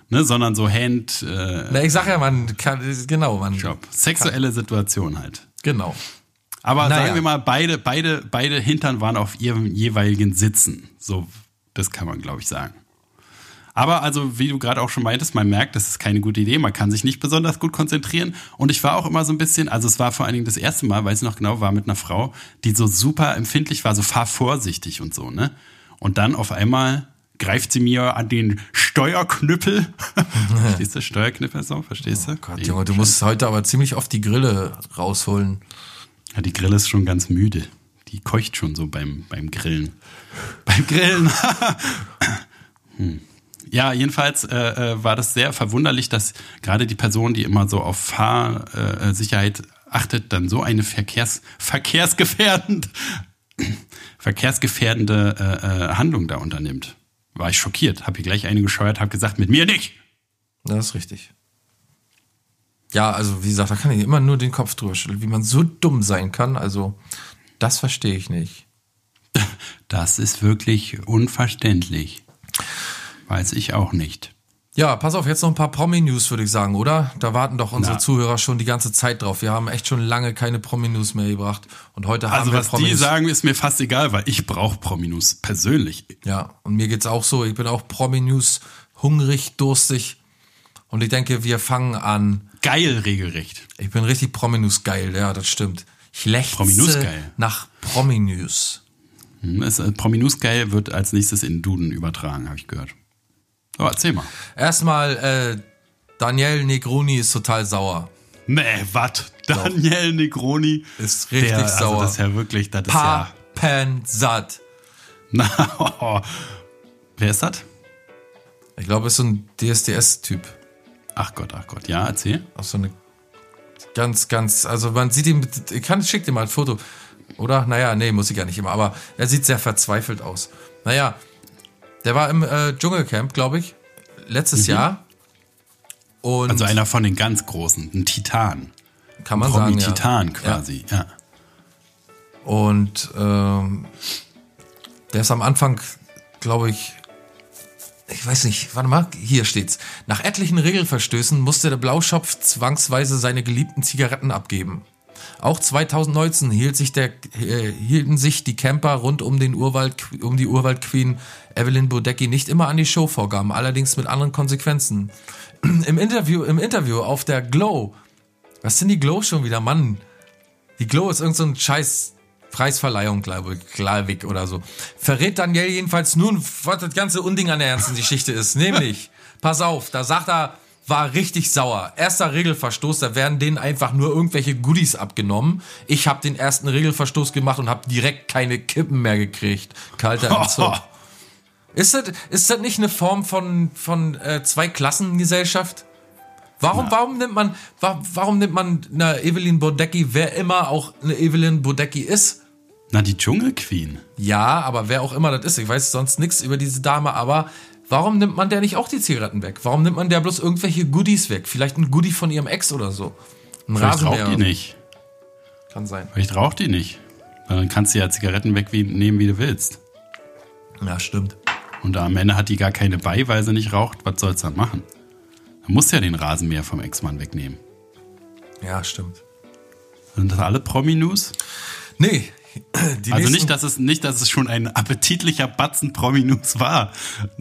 Ne, sondern so Hand, äh, Na, ich sag ja, man kann, genau, man. Job. Sexuelle Situation halt. Genau. Aber Naja. sagen wir mal, beide, beide, beide Hintern waren auf ihrem jeweiligen Sitzen. So, das kann man, glaube ich, sagen. Aber also, wie du gerade auch schon meintest, man merkt, das ist keine gute Idee. Man kann sich nicht besonders gut konzentrieren. Und ich war auch immer so ein bisschen, also es war vor allen Dingen das erste Mal, weiß ich noch genau, war mit einer Frau, die so super empfindlich war, so fahr vorsichtig und so, ne? Und dann auf einmal greift sie mir an den Steuerknüppel. Verstehst du? Steuerknüppel so, verstehst du? Oh Gott, Junge, du musst heute aber ziemlich oft die Grille rausholen. Ja, die Grille ist schon ganz müde. Die keucht schon so beim, beim Grillen. Beim Grillen. hm. Ja, jedenfalls äh, äh, war das sehr verwunderlich, dass gerade die Person, die immer so auf Fahrsicherheit Sicherheit achtet, dann so eine Verkehrs verkehrsgefährdend verkehrsgefährdende äh, äh, Handlung da unternimmt. War ich schockiert, habe hier gleich eine gescheuert, habe gesagt, mit mir nicht. Das ist richtig. Ja, also wie gesagt, da kann ich immer nur den Kopf drüber schütteln, wie man so dumm sein kann. Also, das verstehe ich nicht. Das ist wirklich unverständlich. Weiß ich auch nicht. Ja, pass auf, jetzt noch ein paar Promi-News, würde ich sagen, oder? Da warten doch unsere Na. Zuhörer schon die ganze Zeit drauf. Wir haben echt schon lange keine Promi-News mehr gebracht. Und heute haben Also wir was Promis. die sagen, ist mir fast egal, weil ich brauche Prominus persönlich. Ja, und mir geht's auch so. Ich bin auch Promi-News hungrig, durstig. Und ich denke, wir fangen an. Geil regelrecht. Ich bin richtig Promi-News geil, ja, das stimmt. Ich lechze Promi-News geil. nach Promi-News. Hm, äh, Prominus geil wird als nächstes in Duden übertragen, habe ich gehört. So, erzähl mal. Erstmal, äh, Daniel Negroni ist total sauer. Nee, wat? Daniel Negroni. Ist richtig der, sauer. Also das ist ja wirklich, das ist ja. Papensat. Na. Wer ist das? Ich glaube, es ist so ein DSDS-Typ. Ach Gott, ach Gott. Ja, erzähl. Auch so eine ganz, ganz, also man sieht ihn, ich kann, schick dir mal ein Foto. Oder? Naja, nee, muss ich ja nicht immer, aber er sieht sehr verzweifelt aus. Naja, der war im äh, Dschungelcamp, glaube ich, letztes Jahr. Und Mhm. Also einer von den ganz großen, ein Titan. kann man sagen, ja. Promi-Titan quasi, ja. Und ähm, der ist am Anfang, glaube ich, ich weiß nicht, warte mal, hier steht's. Nach etlichen Regelverstößen musste der Blauschopf zwangsweise seine geliebten Zigaretten abgeben. Auch 2019 hielt sich der, äh, hielten sich die Camper rund um, den Urwald, um die Urwaldqueen Evelyn Bodecki nicht immer an die Showvorgaben, allerdings mit anderen Konsequenzen. Im Interview, im Interview auf der Glow, was sind die Glow schon wieder, Mann? Die Glow ist irgend so ein scheiß Preisverleihung, glaube ich, Glalvik oder so. Verrät Daniel jedenfalls nun, was das ganze Unding an der ganzen Geschichte ist. Nämlich, pass auf, da sagt er, war richtig sauer. Erster Regelverstoß, da werden denen einfach nur irgendwelche Goodies abgenommen. Ich habe den ersten Regelverstoß gemacht und habe direkt keine Kippen mehr gekriegt. Kalter Entzug. Ist das, ist das nicht eine Form von, von äh, Zweiklassengesellschaft? Warum, warum nimmt man, wa- warum nimmt man eine Evelyn Bodecki, wer immer auch eine Evelyn Bodecki ist? Na, die Dschungelqueen. Ja, aber wer auch immer das ist, ich weiß sonst nichts über diese Dame, aber warum nimmt man der nicht auch die Zigaretten weg? Warum nimmt man der bloß irgendwelche Goodies weg? Vielleicht ein Goodie von ihrem Ex oder so. Ein Vielleicht raucht die nicht. Kann sein. Vielleicht raucht die nicht. Weil dann kannst du ja Zigaretten wegnehmen, wie du willst. Ja, stimmt. Und am Ende hat die gar keine bei, weil sie nicht raucht. Was soll's dann machen? Dann musst du ja den Rasenmäher vom Ex-Mann wegnehmen. Ja, stimmt. Sind das alle Promi-News? Nee. Die Also nicht dass, es, nicht, dass es schon ein appetitlicher Batzen Promi-News war.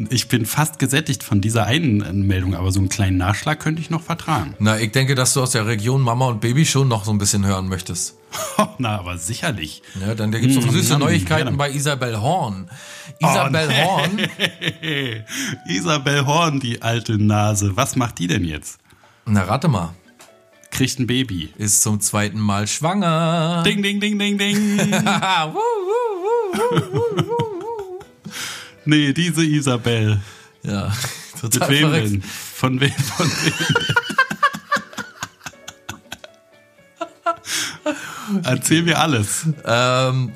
Ich bin fast gesättigt von dieser einen Meldung, aber so einen kleinen Nachschlag könnte ich noch vertragen. Na, ich denke, dass du aus der Region Mama und Baby schon noch so ein bisschen hören möchtest. Na, aber sicherlich. Ja, dann gibt es noch Mm, süße Neuigkeiten bei Isabel Horn. Isabel nee. Horn, Isabel Horn, die alte Nase. Was macht die denn jetzt? na rate mal, Kriegt ein Baby. ist zum zweiten Mal schwanger. Ding, ding, ding, ding, ding. Nee, diese Isabel. Ja, Mit total wem verrückt. denn? Von wem? Von wem? Erzähl mir alles. Ähm,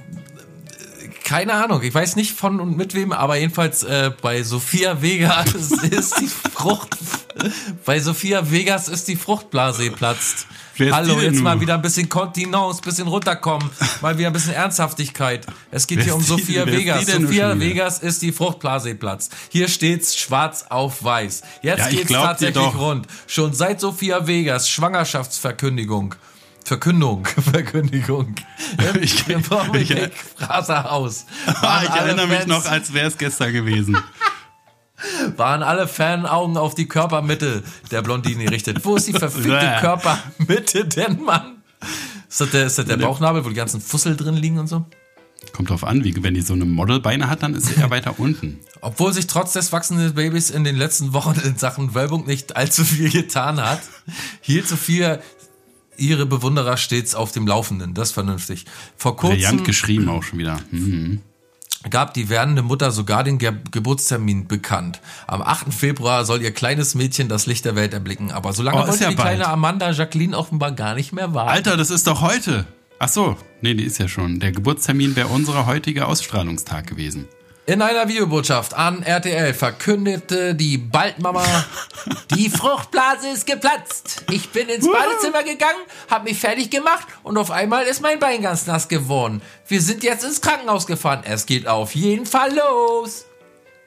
keine Ahnung, ich weiß nicht von und mit wem, aber jedenfalls äh, bei Sophia Vegas ist die Frucht. Bei Sophia Vegas ist die Fruchtblase geplatzt. Hallo, jetzt nun? mal wieder ein bisschen Kontinence, bisschen runterkommen, mal wieder ein bisschen Ernsthaftigkeit. Es geht Wer hier um Sophia Vegas. Sophia? Vegas ist die Fruchtblase geplatzt. Hier steht's schwarz auf weiß. Jetzt Ja, geht's tatsächlich rund. Schon seit Sophia Vegas Schwangerschaftsverkündigung. Verkündung, Verkündigung. Ich- im ich- Dominik Fraser Haus. Ah, Waren ich erinnere mich Fans- noch, als wäre es gestern gewesen. Waren alle Fanaugen auf die Körpermitte der Blondine gerichtet. Wo ist die verfickte. Körpermitte denn, Mann? Ist das der, ist das der Bauchnabel, wo die ganzen Fussel drin liegen und so? Kommt drauf an, wie, wenn die so eine Modelbeine hat, dann ist sie eher weiter unten. Obwohl sich trotz des wachsenden Babys in den letzten Wochen in Sachen Wölbung nicht allzu viel getan hat, hielt Sophia ihre Bewunderer stets auf dem Laufenden. Das ist vernünftig. Vor kurzem Brillant geschrieben auch schon wieder. Hm. gab die werdende Mutter sogar den Ge Geburtstermin bekannt. Am 8. Februar soll ihr kleines Mädchen das Licht der Welt erblicken. Aber so lange Oh, wollte ja die bald. kleine Amanda Jacqueline offenbar gar nicht mehr warten. Alter, das ist doch heute. Ach so, nee, die ist ja schon. Der Geburtstermin wäre unser heutiger Ausstrahlungstag gewesen. In einer Videobotschaft an RTL verkündete die Baldmama, die Fruchtblase ist geplatzt. Ich bin ins Badezimmer gegangen, hab mich fertig gemacht und auf einmal ist mein Bein ganz nass geworden. Wir sind jetzt ins Krankenhaus gefahren. Es geht auf jeden Fall los.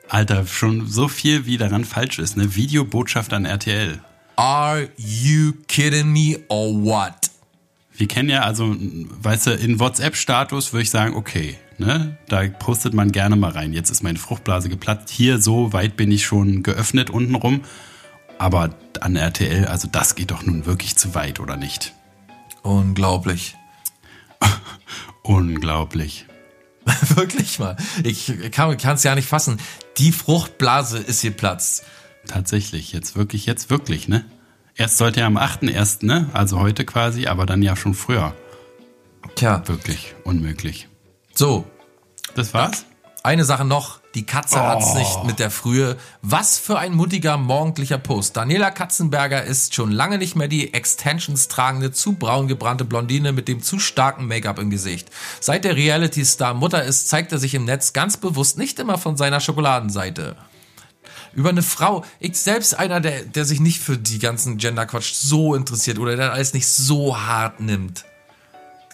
Alter, schon so viel, wie daran falsch ist. Eine Videobotschaft an RTL. Are you kidding me or what? Wir kennen ja also, weißt du, in WhatsApp-Status würde ich sagen, okay, ne, da postet man gerne mal rein. Jetzt ist meine Fruchtblase geplatzt. Hier, so weit bin ich schon geöffnet untenrum. Aber an RTL, also das geht doch nun wirklich zu weit, oder nicht? Unglaublich. Unglaublich. Wirklich mal. Ich kann es ja nicht fassen. Die Fruchtblase ist geplatzt. Tatsächlich, jetzt wirklich, jetzt wirklich, ne? Erst sollte er am 8.1., ne? Also heute quasi, aber dann ja schon früher. Tja, Wirklich unmöglich. So. Das war's? Eine Sache noch, die Katze hat's Oh. nicht mit der Frühe. Was für ein mutiger morgendlicher Post. Daniela Katzenberger ist schon lange nicht mehr die Extensions tragende, zu braun gebrannte Blondine mit dem zu starken Make-up im Gesicht. Seit der Reality-Star Mutter ist, zeigt er sich im Netz ganz bewusst nicht immer von seiner Schokoladenseite. Über eine Frau, ich selbst einer, der, der sich nicht für die ganzen Gender-Quatsch so interessiert oder der alles nicht so hart nimmt.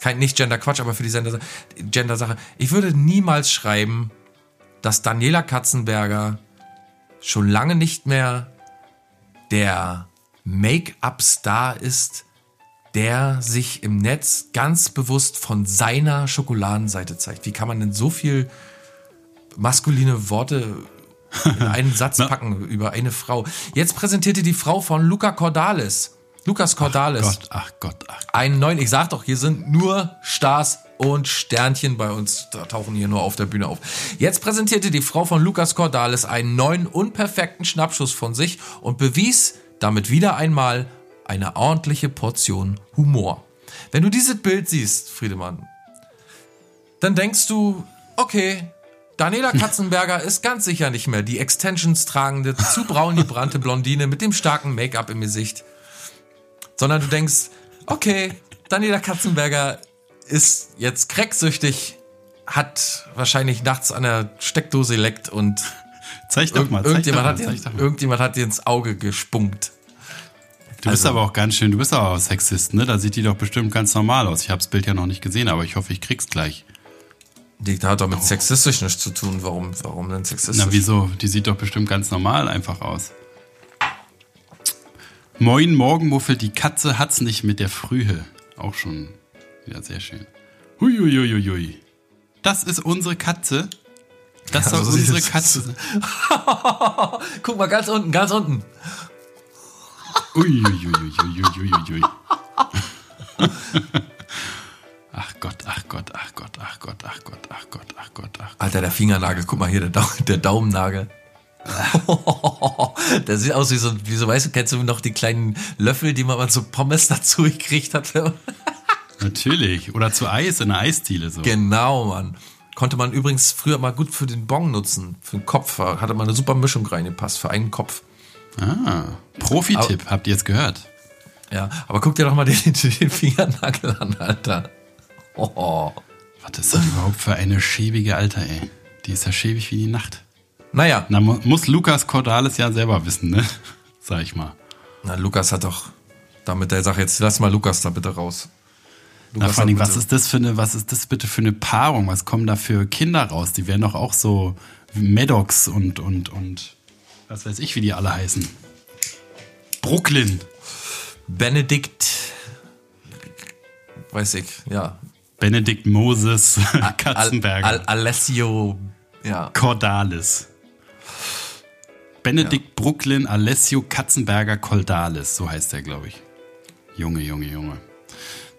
Kein, nicht Gender-Quatsch, aber für die Gender-Sache. Ich würde niemals schreiben, dass Daniela Katzenberger schon lange nicht mehr der Make-up-Star ist, der sich im Netz ganz bewusst von seiner Schokoladenseite zeigt. Wie kann man denn so viel maskuline Worte in einen Satz packen über eine Frau? Jetzt präsentierte die Frau von Luca Cordalis. Lukas Cordalis Gott, ach Gott, ach einen neuen, ich sag doch, hier sind nur Stars und Sternchen bei uns, da tauchen hier nur auf der Bühne auf. Jetzt präsentierte die Frau von Lukas Cordalis einen neuen unperfekten Schnappschuss von sich und bewies damit wieder einmal eine ordentliche Portion Humor. Wenn du dieses Bild siehst, Friedemann, dann denkst du, okay, Daniela Katzenberger ist ganz sicher nicht mehr die Extensions tragende, zu braun gebrannte Blondine mit dem starken Make-up im Gesicht sondern du denkst, okay, Daniela Katzenberger ist jetzt cracksüchtig, hat wahrscheinlich nachts an der Steckdose leckt und Zeig doch mal, zeig doch irgendjemand, mal, hat mal. irgendjemand hat ihr ins Auge gespunkt. Du bist aber auch ganz schön, du bist aber auch Sexist, ne? Da sieht die doch bestimmt ganz normal aus. Ich habe das Bild ja noch nicht gesehen, aber ich hoffe, ich krieg's gleich. Die hat doch mit sexistisch nichts zu tun. Warum, warum denn sexistisch? Na wieso? Die sieht doch bestimmt ganz normal einfach aus. Moin Morgenmuffel, die Katze hat's nicht mit der Frühe. Auch schon wieder sehr schön. Huiuiuiui. Das ist unsere Katze. Das Ja, soll so unsere Katze sein. Guck mal, ganz unten, ganz unten. Uiuiuiuiuiui. Ach Gott, ach Gott, ach Gott, ach Gott, ach Gott, ach Gott, ach Gott, ach Gott. Alter, der Fingernagel, guck mal hier, der, Dau der Daumennagel. der sieht aus wie so, wie so, weißt du, kennst du noch die kleinen Löffel, die man mal zu Pommes dazu gekriegt hat? Natürlich. Oder zu Eis in einer Eisdiele so. genau, Mann. Konnte man übrigens früher mal gut für den Bong nutzen, für den Kopf. Hatte man eine super Mischung reingepasst, für einen Kopf. Ah, Profi-Tipp, habt ihr es gehört? Ja, aber guck dir doch mal den, den Fingernagel an, Alter. Oh. Was ist das überhaupt für eine schäbige Alter, ey? Die ist ja schäbig wie die Nacht. Naja, Na, mu muss Lukas Cordalis ja selber wissen, ne? Sag ich mal. na, Lukas hat doch damit der Sache, jetzt lass mal Lukas da bitte raus. Na, Lukas vor allem, was ist das für eine, was ist das bitte für eine Paarung? Was kommen da für Kinder raus? Die werden doch auch so Maddox und, und, und, was weiß ich, wie die alle heißen. Brooklyn. Benedikt, weiß ich, ja. Benedikt Moses Katzenberger. Al, Al, Alessio, ja. Cordalis. Benedikt Brooklyn Alessio Katzenberger Cordalis, so heißt er, glaube ich. Junge, Junge, Junge.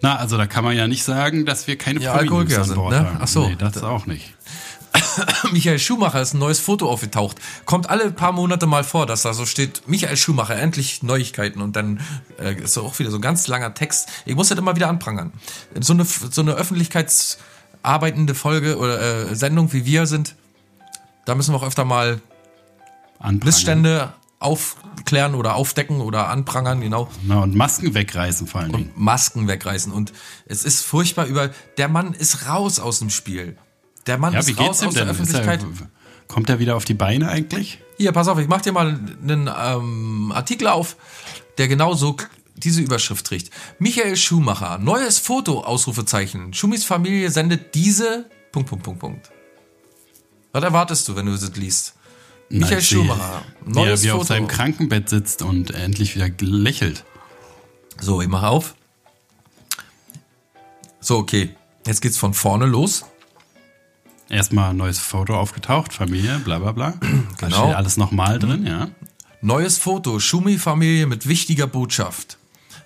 Na, also da kann man ja nicht sagen, dass wir keine Ja, Alkoholiker an sind, Bord ne? haben. Ach so. Nee, das auch nicht. Michael Schumacher ist ein neues Foto aufgetaucht. Kommt alle paar Monate mal vor, dass da so steht, Michael Schumacher, endlich Neuigkeiten. Und dann äh, ist auch wieder so ein ganz langer Text. Ich muss das immer wieder anprangern. So eine, so eine öffentlichkeitsarbeitende Folge oder äh, Sendung, wie wir sind, da müssen wir auch öfter mal Anprangern. Missstände aufklären oder aufdecken oder anprangern, genau. Na, und Masken wegreißen vor allen Dingen. Masken wegreißen. Und es ist furchtbar über, der Mann ist raus aus dem Spiel. Der Mann Ja, ist raus aus der denn? Ist er, Öffentlichkeit. kommt er wieder auf die Beine eigentlich? Hier, pass auf, ich mach dir mal einen ähm, Artikel auf, der genauso k- diese Überschrift trägt. Michael Schumacher, neues Foto, Ausrufezeichen. Schumis Familie sendet diese, Punkt, Punkt, Punkt, Punkt. Was erwartest du, wenn du das liest? Michael sehe, Schumacher, Wie er, wie er Foto. auf seinem Krankenbett sitzt und endlich wieder lächelt. so, ich mache auf. So, okay. Jetzt geht's von vorne los. Erstmal ein neues Foto aufgetaucht, Familie, bla bla bla. Da Genau. steht alles nochmal drin, ja. Neues Foto, Schumi-Familie mit wichtiger Botschaft.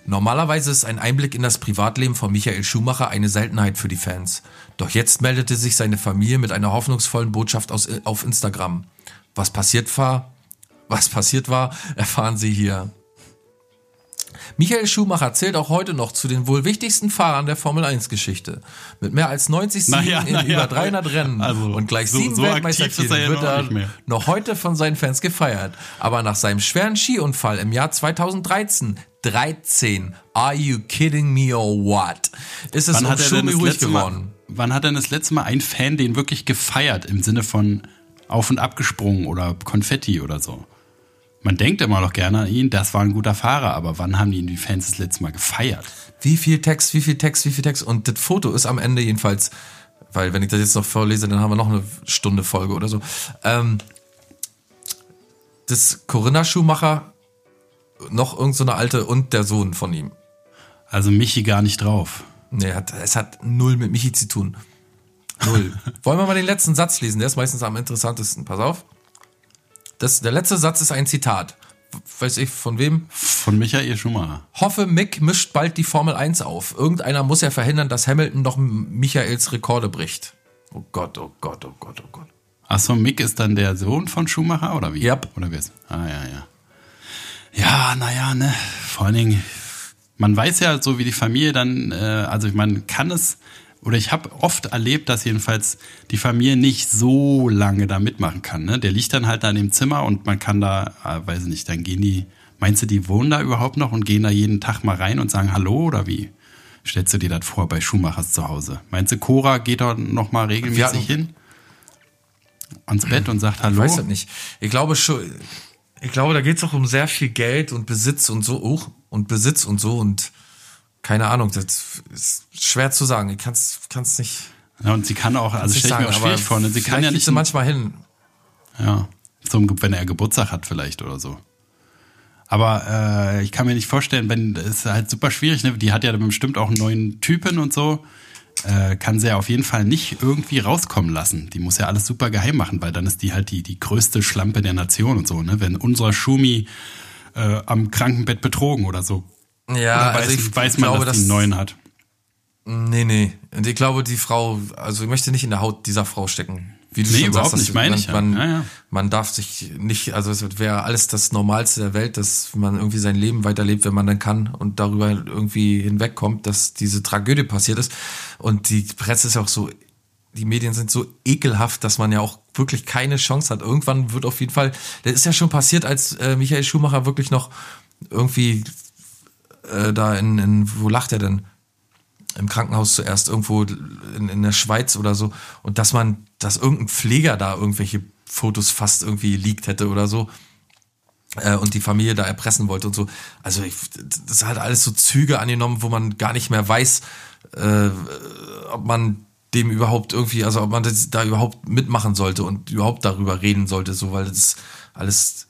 Normalerweise ist ein Einblick in das Privatleben von Michael Schumacher eine Seltenheit für die Fans. Doch jetzt meldete sich seine Familie mit einer hoffnungsvollen Botschaft aus, auf Instagram. Was passiert war, was passiert war, erfahren Sie hier. Michael Schumacher zählt auch heute noch zu den wohl wichtigsten Fahrern der Formel 1 Geschichte. Mit mehr als 90 Siegen Naja, in naja. über 300 Rennen Also, und gleich so- sieben so Weltmeistertiteln ist er ja wird er noch heute von seinen Fans gefeiert. Aber nach seinem schweren Skiunfall im Jahr 2013, 13, are you kidding me or what? Ist es Wann um hat, er ruhig letzte Mal, geworden. wann hat denn das letzte Mal ein Fan den wirklich gefeiert im Sinne von auf und abgesprungen oder Konfetti oder so? Man denkt immer noch gerne an ihn, das war ein guter Fahrer, aber wann haben ihn die Fans das letzte Mal gefeiert? Wie viel Text, wie viel Text, wie viel Text. Und das Foto ist am Ende jedenfalls, weil wenn ich das jetzt noch vorlese, dann haben wir noch eine Stunde Folge oder so. Ähm, das Corinna Schumacher, noch irgendeine so eine alte und der Sohn von ihm. Also Michi gar nicht drauf. Nee, hat, es hat null mit Michi zu tun. Null. Wollen wir mal den letzten Satz lesen? Der ist meistens am interessantesten. Pass auf. Das, der letzte Satz ist ein Zitat. Weiß ich von wem? Von Michael Schumacher. Hoffe, Mick mischt bald die Formel 1 auf. Irgendeiner muss ja verhindern, dass Hamilton noch Michaels Rekorde bricht. Oh Gott, oh Gott, oh Gott, oh Gott. Achso, Mick ist dann der Sohn von Schumacher oder wie? Yep. Oder wer ist? Ah, ja, ja. Ja, naja, ne. Vor allen Dingen, man weiß ja so, wie die Familie dann, äh, also man kann es, oder ich habe oft erlebt, dass jedenfalls die Familie nicht so lange da mitmachen kann. Ne? Der liegt dann halt da in dem Zimmer und man kann da, äh, weiß ich nicht, dann gehen die, meinst du, die wohnen da überhaupt noch und gehen da jeden Tag mal rein und sagen Hallo oder wie? Stellst du dir das vor bei Schumachers zu Hause? Meinst du, Cora geht da noch mal regelmäßig hin? Ans Bett und sagt Ich Hallo? weiß das nicht. Ich glaube schon. Ich glaube, da geht es auch um sehr viel Geld und Besitz und so auch und Besitz und so und keine Ahnung, das ist schwer zu sagen. Ich kann es nicht. Ja, und sie kann auch, also stelle ich mir auch schwierig vor, ne? sie kann ja nicht. Sie manchmal hin. Ja, so, wenn er Geburtstag hat vielleicht oder so. Aber äh, ich kann mir nicht vorstellen, wenn es ist halt super schwierig, ne? Die hat ja bestimmt auch einen neuen Typen und so. Äh, kann sie ja auf jeden Fall nicht irgendwie rauskommen lassen. Die muss ja alles super geheim machen, weil dann ist die halt die, die größte Schlampe der Nation und so, ne? Wenn unser Schumi äh, am Krankenbett betrogen oder so. Ja, oder weiß, also ich, weiß man, glaube, dass die einen neuen hat. Nee, nee. Und ich glaube, die Frau, also ich möchte nicht in der Haut dieser Frau stecken. Wie du Nee, schon überhaupt sagst, nicht, meine ich ja. man, Ja, ja. man darf sich nicht, also es wäre alles das Normalste der Welt, dass man irgendwie sein Leben weiterlebt, wenn man dann kann und darüber irgendwie hinwegkommt, dass diese Tragödie passiert ist. Und die Presse ist ja auch so, die Medien sind so ekelhaft, dass man ja auch wirklich keine Chance hat. Irgendwann wird auf jeden Fall, das ist ja schon passiert, als äh, Michael Schumacher wirklich noch irgendwie äh, da in, in, wo lacht er denn? Im Krankenhaus zuerst, irgendwo in, in der Schweiz oder so. Und dass man, dass irgendein Pfleger da irgendwelche Fotos fast irgendwie leakt hätte oder so. Äh, und die Familie da erpressen wollte und so. Also ich, das hat alles so Züge angenommen, wo man gar nicht mehr weiß, äh, ob man dem überhaupt irgendwie, also ob man das da überhaupt mitmachen sollte und überhaupt darüber reden sollte, so, weil das alles,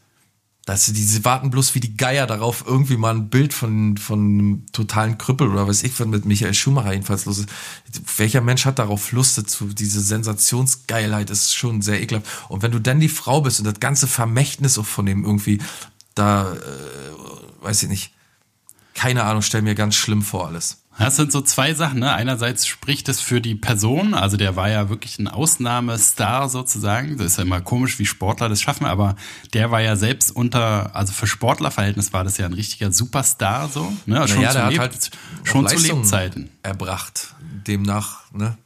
dass sie diese warten bloß wie die Geier darauf, irgendwie mal ein Bild von, von einem totalen Krüppel oder weiß ich, was mit Michael Schumacher jedenfalls los ist. Welcher Mensch hat darauf Lust dazu? Diese Sensationsgeilheit ist schon sehr ekelhaft. Und wenn du dann die Frau bist und das ganze Vermächtnis von dem irgendwie, da, äh, weiß ich nicht, keine Ahnung, stell mir ganz schlimm vor alles. Das sind so zwei Sachen. Ne? Einerseits spricht es für die Person, also der war ja wirklich ein Ausnahmestar sozusagen. Das ist ja immer komisch, wie Sportler das schaffen, aber der war ja selbst unter, also für Sportlerverhältnis war das ja ein richtiger Superstar so. Ne? Schon, Naja, zu, der hat Leb halt schon zu Lebzeiten. erbracht. Demnach, ne?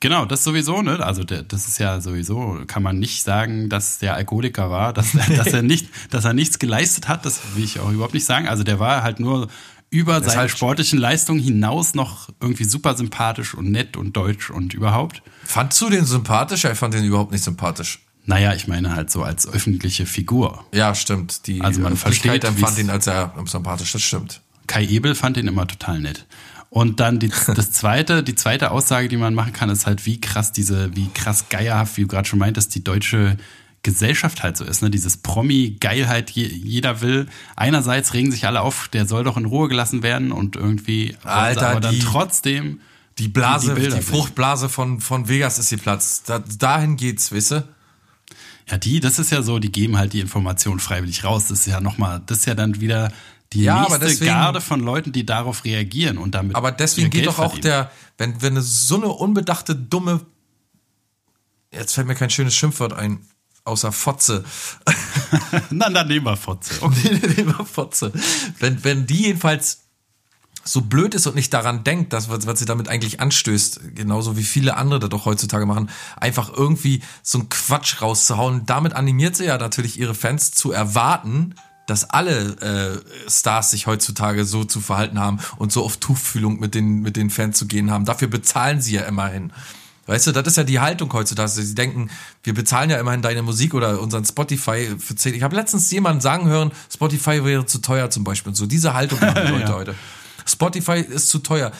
Genau, das sowieso, ne? Also das ist ja sowieso, kann man nicht sagen, dass der Alkoholiker war, dass, dass er nicht, dass er nichts geleistet hat, das will ich auch überhaupt nicht sagen. Also der war halt nur über seine halt- sportlichen Leistungen hinaus noch irgendwie super sympathisch und nett und deutsch und überhaupt. Fandst du den sympathisch? Er fand den überhaupt nicht sympathisch. Naja, ich meine halt so als öffentliche Figur. Ja, stimmt. Die Also man versteht, empfand ihn als sehr sympathisch, das stimmt. Kai Ebel fand ihn immer total nett. Und dann die, das zweite, die zweite Aussage, die man machen kann, ist halt, wie krass diese, wie krass geierhaft, wie du gerade schon meintest, die deutsche Gesellschaft halt so ist, ne? Dieses Promi-Geilheit, je, jeder will. Einerseits regen sich alle auf, der soll doch in Ruhe gelassen werden und irgendwie, sie Alter, aber dann die- trotzdem Die Blase, Die die. Fruchtblase von, von Vegas ist die Platz. Da, dahin geht's, weißt du? Ja, die, das ist ja so, die geben halt die Information freiwillig raus. Das ist ja nochmal, das ist ja dann wieder die Ja, nächste deswegen- Garde von Leuten, die darauf reagieren und damit. Aber deswegen geht doch auch verdienen. der, wenn, wenn so eine unbedachte, dumme, jetzt fällt mir kein schönes Schimpfwort ein, außer Fotze. Na, dann nehmen wir Fotze. Okay. Immer Fotze. Wenn, wenn die jedenfalls so blöd ist und nicht daran denkt, dass, was, was sie damit eigentlich anstößt, genauso wie viele andere das doch heutzutage machen, einfach irgendwie so einen Quatsch rauszuhauen. Damit animiert sie ja natürlich ihre Fans zu erwarten, dass alle äh, Stars sich heutzutage so zu verhalten haben und so auf Tuchfühlung mit den, mit den Fans zu gehen haben. Dafür bezahlen sie ja immerhin. Weißt du, das ist ja die Haltung heutzutage. Sie denken, wir bezahlen ja immerhin deine Musik oder unseren Spotify für 10. Ich habe letztens jemanden sagen hören, Spotify wäre zu teuer zum Beispiel. Und so diese Haltung haben die Leute Ja. heute. Spotify ist zu teuer.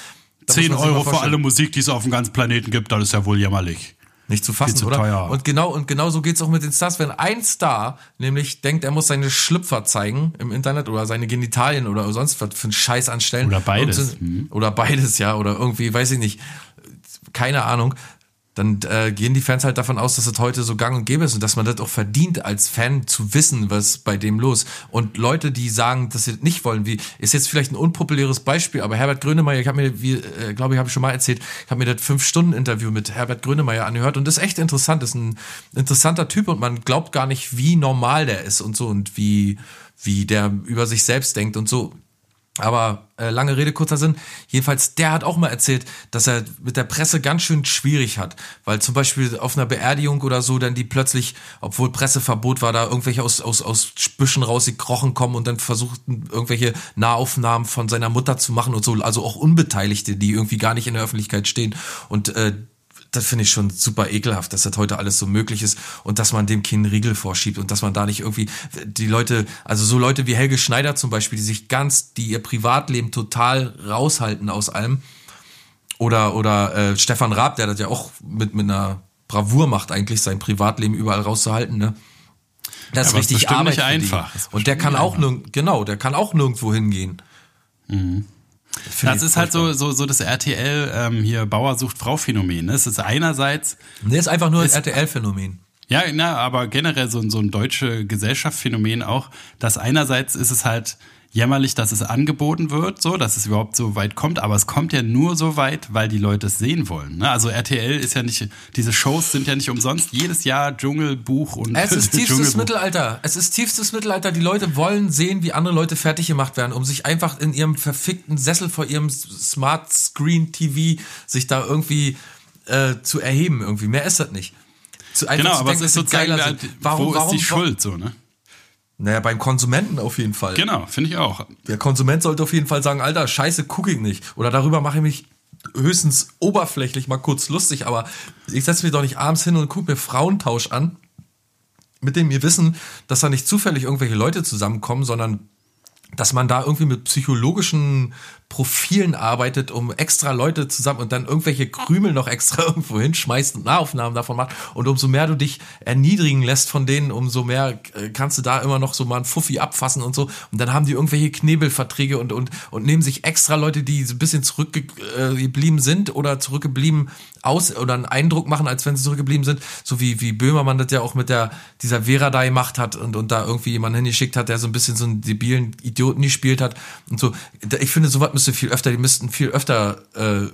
Da muss 10 man sich mal Euro für alle Musik, die es auf dem ganzen Planeten gibt, das ist ja wohl jämmerlich. Nicht zu fassen, zu oder? teuer. Und genau, und genau so geht's auch mit den Stars. Wenn ein Star nämlich denkt, er muss seine Schlüpfer zeigen im Internet oder seine Genitalien oder sonst was für einen Scheiß anstellen. Oder beides. So- Mhm. Oder beides, ja. Oder irgendwie, weiß ich nicht. Keine Ahnung. Dann äh, gehen die Fans halt davon aus, dass das heute so gang und gäbe ist und dass man das auch verdient, als Fan zu wissen, was bei dem los. Und Leute, die sagen, dass sie das nicht wollen, wie ist jetzt vielleicht ein unpopuläres Beispiel, aber Herbert Grönemeyer, ich habe mir, wie, äh, glaube ich, habe ich schon mal erzählt, ich habe mir das fünf Stunden Interview mit Herbert Grönemeyer angehört und das ist echt interessant. Das ist ein interessanter Typ und man glaubt gar nicht, wie normal der ist und so und wie wie der über sich selbst denkt und so. Aber äh, lange Rede, kurzer Sinn. Jedenfalls, der hat auch mal erzählt, dass er mit der Presse ganz schön schwierig hat. Weil zum Beispiel auf einer Beerdigung oder so, dann die plötzlich, obwohl Presseverbot war, da irgendwelche aus, aus, aus Büschen rausgekrochen kommen und dann versuchten, irgendwelche Nahaufnahmen von seiner Mutter zu machen und so. Also auch Unbeteiligte, die irgendwie gar nicht in der Öffentlichkeit stehen. Und äh, das finde ich schon super ekelhaft, dass das heute alles so möglich ist und dass man dem Kind Riegel vorschiebt und dass man da nicht irgendwie die Leute, also so Leute wie Helge Schneider zum Beispiel, die sich ganz, die ihr Privatleben total raushalten aus allem. Oder, oder äh, Stefan Raab, der das ja auch mit, mit einer Bravour macht, eigentlich sein Privatleben überall rauszuhalten, ne? Das ist ist richtig Arbeit nicht einfach. Und der kann auch nirg genau, der kann auch nirgendwo hingehen. Finde Das ist halt so, so, so das RTL ähm, hier Bauer sucht Frau Phänomen. ne? Es ist einerseits Nee, ist einfach nur ein Ist- RTL-Phänomen. Ja, na, aber generell so, ein- so ein deutsche Gesellschaftsphänomen auch, dass einerseits ist es halt jämmerlich, dass es angeboten wird, so, dass es überhaupt so weit kommt, aber es kommt ja nur so weit, weil die Leute es sehen wollen. Ne? Also RTL ist ja nicht, diese Shows sind ja nicht umsonst jedes Jahr Dschungelbuch und Es ist tiefstes. Mittelalter. Es ist tiefstes Mittelalter. Die Leute wollen sehen, wie andere Leute fertig gemacht werden, um sich einfach in ihrem verfickten Sessel vor ihrem Smart Screen TV sich da irgendwie äh, zu erheben. Irgendwie mehr ist das nicht. Zu, Genau, aber denken, es ist sozusagen, geiler sind. Warum, wo warum, ist die Schuld, so, ne? Naja, beim Konsumenten auf jeden Fall. Genau, finde ich auch. Der Konsument sollte auf jeden Fall sagen, Alter, scheiße, gucke ich nicht. Oder darüber mache ich mich höchstens oberflächlich mal kurz lustig, aber ich setze mich doch nicht abends hin und gucke mir Frauentausch an, mit dem wir wissen, dass da nicht zufällig irgendwelche Leute zusammenkommen, sondern dass man da irgendwie mit psychologischen Profilen arbeitet, um extra Leute zusammen und dann irgendwelche Krümel noch extra irgendwo hinschmeißt und Nahaufnahmen davon macht. Und umso mehr du dich erniedrigen lässt von denen, umso mehr äh, kannst du da immer noch so mal einen Fuffi abfassen und so. Und dann haben die irgendwelche Knebelverträge und, und, und nehmen sich extra Leute, die so ein bisschen zurückgeblieben sind oder zurückgeblieben aus oder einen Eindruck machen, als wenn sie zurückgeblieben sind. So wie, wie Böhmermann das ja auch mit der, dieser Veradai macht hat und, und da irgendwie jemanden hingeschickt hat, der so ein bisschen so einen debilen Idioten gespielt hat und so. Ich finde, sowas müsste viel öfter, die müssten viel öfter äh,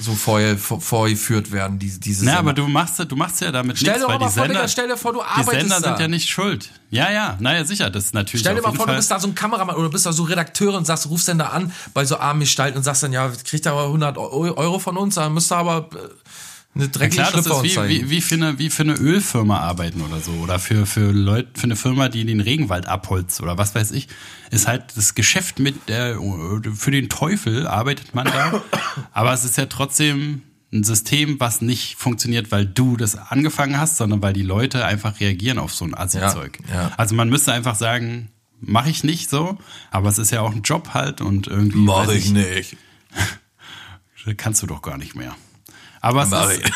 so vorher, vor, vorgeführt werden, die, diese Na, Sender. aber du machst, du machst ja damit Stell nichts, dir weil mal die vor, Sender, Digga, stell dir vor, du die arbeitest Sender da. sind ja nicht schuld. Ja, ja, naja, sicher, das ist natürlich Stell dir mal vor, du Fall- bist da so ein Kameramann oder bist da so Redakteur und sagst, rufst dann da an bei so armen Gestalten und sagst dann, ja, kriegt ihr aber 100 Eu- Euro von uns, dann müsst ihr aber eine Ja, dreckige klar, das Schlüpfer ist wie, wie, wie, für eine, wie für eine Ölfirma arbeiten oder so. Oder für, für Leute, für eine Firma, die den Regenwald abholzt oder was weiß ich. Ist halt das Geschäft mit der, für den Teufel arbeitet man da. Aber es ist ja trotzdem ein System, was nicht funktioniert, weil du das angefangen hast, sondern weil die Leute einfach reagieren auf so ein Assi-Zeug. Ja, ja. Also man müsste einfach sagen, mache ich nicht so, aber es ist ja auch ein Job halt und irgendwie. Mach weiß ich nicht. Kannst du doch gar nicht mehr. Aber es Mach ist,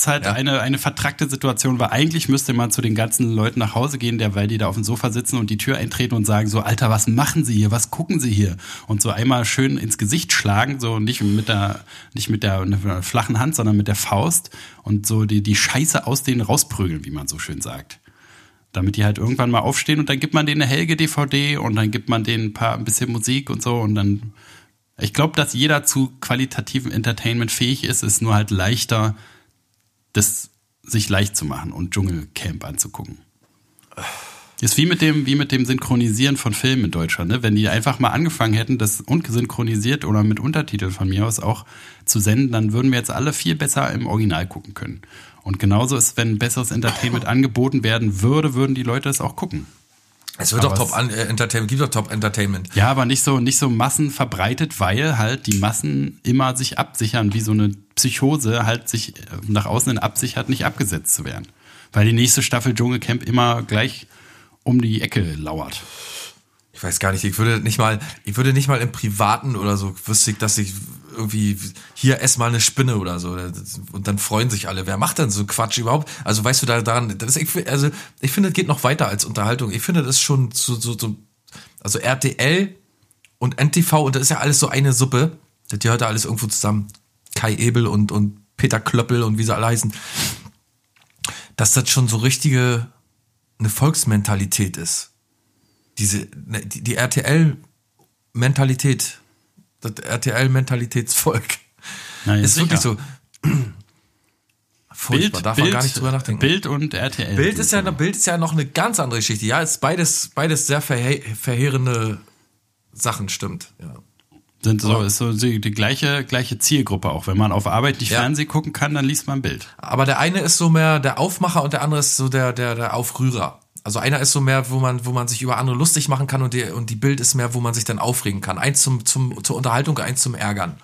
ist halt eine, eine vertrackte Situation, weil eigentlich müsste man zu den ganzen Leuten nach Hause gehen, der, weil die da auf dem Sofa sitzen und die Tür eintreten und sagen so, Alter, was machen Sie hier? Was gucken Sie hier? Und so einmal schön ins Gesicht schlagen, so nicht mit der, nicht mit der, mit der flachen Hand, sondern mit der Faust und so die, die Scheiße aus denen rausprügeln, wie man so schön sagt. Damit die halt irgendwann mal aufstehen und dann gibt man denen eine Helge DVD und dann gibt man denen ein paar, ein bisschen Musik und so und dann ich glaube, dass jeder zu qualitativen Entertainment fähig ist, ist nur halt leichter, das sich leicht zu machen und Dschungelcamp anzugucken. Ist wie mit dem, wie mit dem Synchronisieren von Filmen in Deutschland, ne? Wenn die einfach mal angefangen hätten, das unsynchronisiert oder mit Untertiteln von mir aus auch zu senden, dann würden wir jetzt alle viel besser im Original gucken können. Und genauso ist, wenn besseres Entertainment angeboten werden würde, würden die Leute es auch gucken. Es wird doch Top äh, Entertainment, gibt doch Top Entertainment. Ja, aber nicht so, nicht so massenverbreitet, weil halt die Massen immer sich absichern, wie so eine Psychose halt sich äh, nach außen hin absichert, nicht abgesetzt zu werden. Weil die nächste Staffel Dschungelcamp immer gleich um die Ecke lauert. Ich weiß gar nicht, ich würde nicht mal, ich würde nicht mal im Privaten oder so wüsste ich, dass ich irgendwie hier ess mal eine Spinne oder so. Und dann freuen sich alle. Wer macht denn so Quatsch überhaupt? Also weißt du da daran, das ich, also ich finde, es geht noch weiter als Unterhaltung. Ich finde, das ist schon so, so, so also RTL und NTV und das ist ja alles so eine Suppe. Das gehört da alles irgendwo zusammen. Kai Ebel und, und Peter Klöppel und wie sie alle heißen. Dass das schon so richtige, eine Volksmentalität ist diese ne, die, die RTL-Mentalität, das RTL-Mentalitätsvolk, ja, ist sicher. wirklich so furchtbar. Darf man gar nicht drüber nachdenken. Bild und RTL. Bild ist ja, Bild ist ja noch eine ganz andere Geschichte. Ja, ist beides, beides sehr verhe verheerende Sachen, stimmt. Ja. sind so, ist so die, die gleiche, gleiche Zielgruppe auch. Wenn man auf Arbeit nicht Ja. Fernsehen gucken kann, dann liest man Bild. Aber der eine ist so mehr der Aufmacher und der andere ist so der, der, der Aufrührer. Also einer ist so mehr, wo man, wo man sich über andere lustig machen kann und die, und die Bild ist mehr, wo man sich dann aufregen kann. Eins zum, zum, zur Unterhaltung, eins zum Ärgern.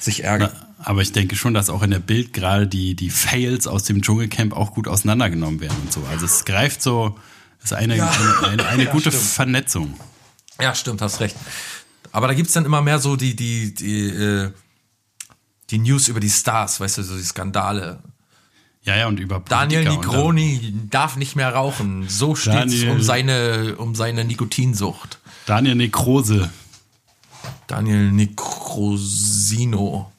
sich ärgern. Na, aber ich denke schon, dass auch in der Bild gerade die, die Fails aus dem Dschungelcamp auch gut auseinandergenommen werden und so. Also es greift so, ist eine, Ja. eine, eine, eine Ja, gute stimmt. Vernetzung. Ja, stimmt, hast recht. Aber da gibt's dann immer mehr so die, die, die, äh, die News über die Stars, weißt du, so die Skandale. Ja, ja, und über Daniel Politiker und Nigroni darf nicht mehr rauchen. So steht's Daniel- um seine, um seine Nikotinsucht. Daniel Nekrose. Daniel Necrosino.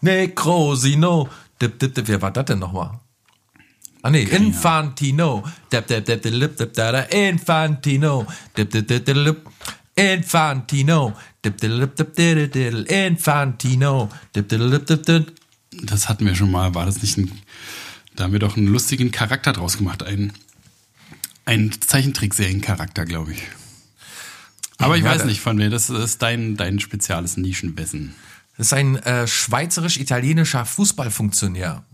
Necrosino. Dip, dip, dip. Wer war das denn nochmal? Ah nee, Infantino. Dip, dip, dip, dip, dip, dip, da, da. Infantino. Dip, dip, dip, dip, dip. Infantino. Dip, dip, dip, dip, dip, dip, Infantino. Dip, dip, dip, dip, dip. Das hatten wir schon mal. War das nicht ein. Da haben wir doch einen lustigen Charakter draus gemacht. Ein, ein Zeichentrickserien-Charakter, glaube ich. Aber ich Ja, weiß da- nicht von wer. Das ist dein, dein spezielles Nischenwissen. Das ist ein äh, schweizerisch-italienischer Fußballfunktionär.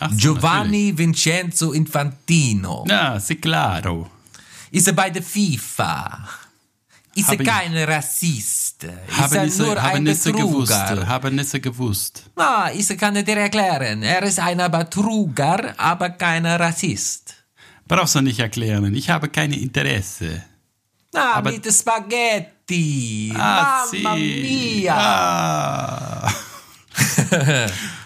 Ach so, Giovanni Vincenzo Infantino. natürlich. Ja, sì, claro. Ist er bei der FIFA? Ist er ich- kein Rassist? Ist Habe er nisse, nur habe ein nisse gewusst. Betrüger? Habe nisse gewusst. Na, ich kann dir erklären. Er ist ein Betrüger, aber kein Rassist. Brauchst du nicht erklären. Ich habe keine Interesse. Na, Aber- mit Spaghetti. Ah, Mamma mia. Ah.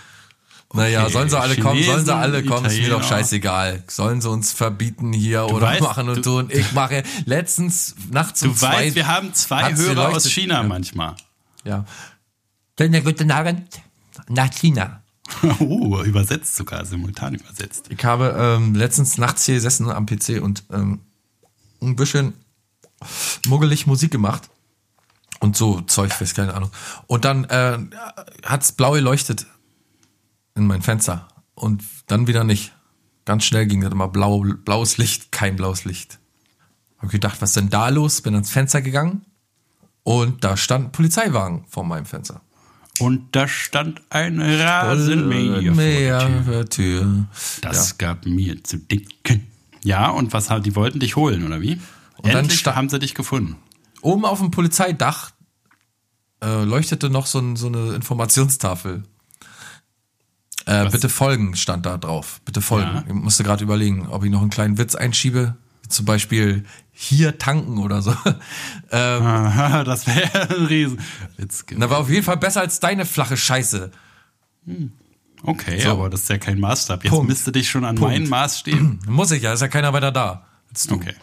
Naja, Okay, sollen sie alle kommen, sollen sie Chinesen, alle kommen, ist mir doch Italiener. scheißegal. Sollen sie uns verbieten hier oder weißt, machen und du- tun. Ich mache letztens nachts um Du zwei. weißt, wir haben zwei Hörer aus. China Ja. manchmal. Ja. Schönen guten Abend nach China. Oh, übersetzt sogar, simultan übersetzt. Ich habe ähm, letztens nachts hier gesessen am PC und ähm, ein bisschen muggelig Musik gemacht. Und so Zeug, weiß keine Ahnung. Und dann äh, hat's blau geleuchtet in mein Fenster. Und dann wieder nicht. Ganz schnell ging das immer blau, blaues Licht, kein blaues Licht. Hab gedacht, was ist denn da los? Bin ans Fenster gegangen und da stand ein Polizeiwagen vor meinem Fenster. Und da stand ein Rasenmäher vor der Tür. Das gab mir zu denken. Ja, und was haben die wollten dich holen, oder wie? dann Endlich sta- haben sie dich gefunden. Oben auf dem Polizeidach äh, leuchtete noch so, ein, so eine Informationstafel. Äh, bitte folgen stand da drauf. Bitte folgen. Ja. Ich musste gerade überlegen, ob ich noch einen kleinen Witz einschiebe. Zum Beispiel hier tanken oder so. ähm, Aha, das wäre ein Riesenwitz. gewesen. na, war auf jeden Fall besser als deine flache Scheiße. Okay, So. aber das ist ja kein Maßstab. Jetzt Punkt. misst dich schon an Punkt. meinen Maß stehen. Muss ich ja, ist ja keiner weiter da. Als du. Okay.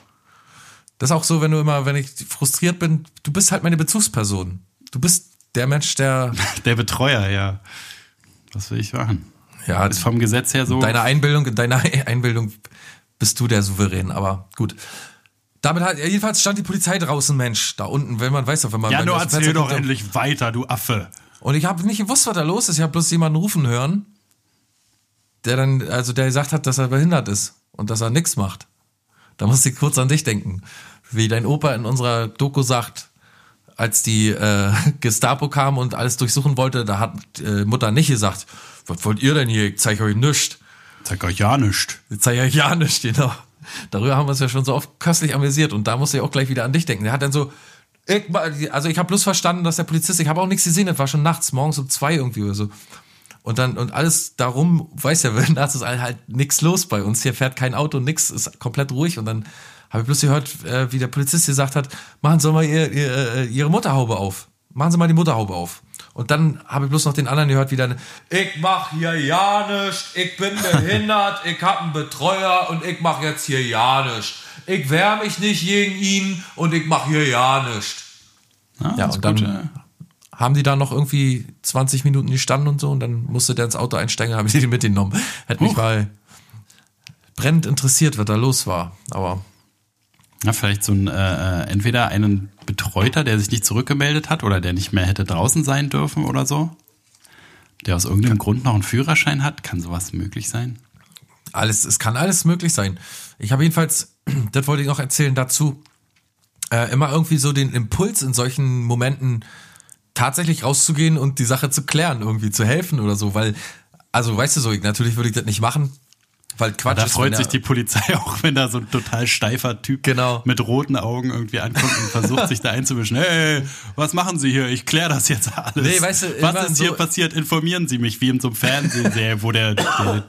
Das ist auch so, wenn du immer, wenn ich frustriert bin, du bist halt meine Bezugsperson. Du bist der Mensch, der Der Betreuer, ja. Was will ich machen? Ja, Ist vom Gesetz her so. deiner Einbildung, in deiner Einbildung bist du der Souverän, aber gut. Damit hat, jedenfalls stand die Polizei draußen, Mensch, da unten, wenn man weiß, doch, wenn man ja, nur erzähl Fenster doch endlich weiter, du Affe. Und ich habe nicht gewusst, was da los ist. Ich habe bloß jemanden rufen hören, der dann, also der gesagt hat, dass er behindert ist und dass er nichts macht. Da musste ich kurz an dich denken. Wie dein Opa in unserer Doku sagt, als die äh, Gestapo kam und alles durchsuchen wollte, da hat äh, Mutter nicht gesagt, was wollt ihr denn hier? Ich zeig euch nichts. Zeig euch ja nicht. Ich zeig euch ja nichts, genau. Darüber haben wir uns ja schon so oft köstlich amüsiert und da musste ich auch gleich wieder an dich denken. Der hat dann so, ich, also ich habe bloß verstanden, dass der Polizist, ich habe auch nichts gesehen, das war schon nachts, morgens um zwei irgendwie oder so. Und dann, und alles darum, weiß ja, nachts ist halt nichts los bei uns. Hier fährt kein Auto, nix, ist komplett ruhig. Und dann habe ich bloß gehört, äh, wie der Polizist gesagt hat, machen Sie mal ihr, ihr, äh, Ihre Mutterhaube auf. Machen Sie mal die Mutterhaube auf. Und dann habe ich bloß noch den anderen gehört, wie dann, ich mach hier ja nichts, ich bin behindert, ich hab einen Betreuer und ich mach jetzt hier ja nichts. Ich wehr mich nicht gegen ihn und ich mach hier ja nichts. Ah, Ja, und dann gut, ja. haben die da noch irgendwie 20 Minuten gestanden und so und dann musste der ins Auto einsteigen, habe ich den mitgenommen. Hätte mich mal brennend interessiert, was da los war. Aber Na, vielleicht so ein, äh, äh, entweder einen Betreuter, der sich nicht zurückgemeldet hat oder der nicht mehr hätte draußen sein dürfen oder so. Der aus irgendeinem Grund noch einen Führerschein hat. Kann sowas möglich sein? alles, es kann alles möglich sein. Ich habe jedenfalls, das wollte ich noch erzählen dazu, äh, immer irgendwie so den Impuls in solchen Momenten tatsächlich rauszugehen und die Sache zu klären, irgendwie zu helfen oder so, weil, also weißt du so, ich, natürlich würde ich das nicht machen, weil Quatsch Da ist, freut wenn sich die Polizei auch, wenn da so ein total steifer Typ Genau. mit roten Augen irgendwie ankommt und versucht, sich da einzumischen. Hey, was machen Sie hier? Ich kläre das jetzt alles. Nee, weißt du, was ist hier so- passiert? Informieren Sie mich, wie in so einem Fernsehserie, wo der, der,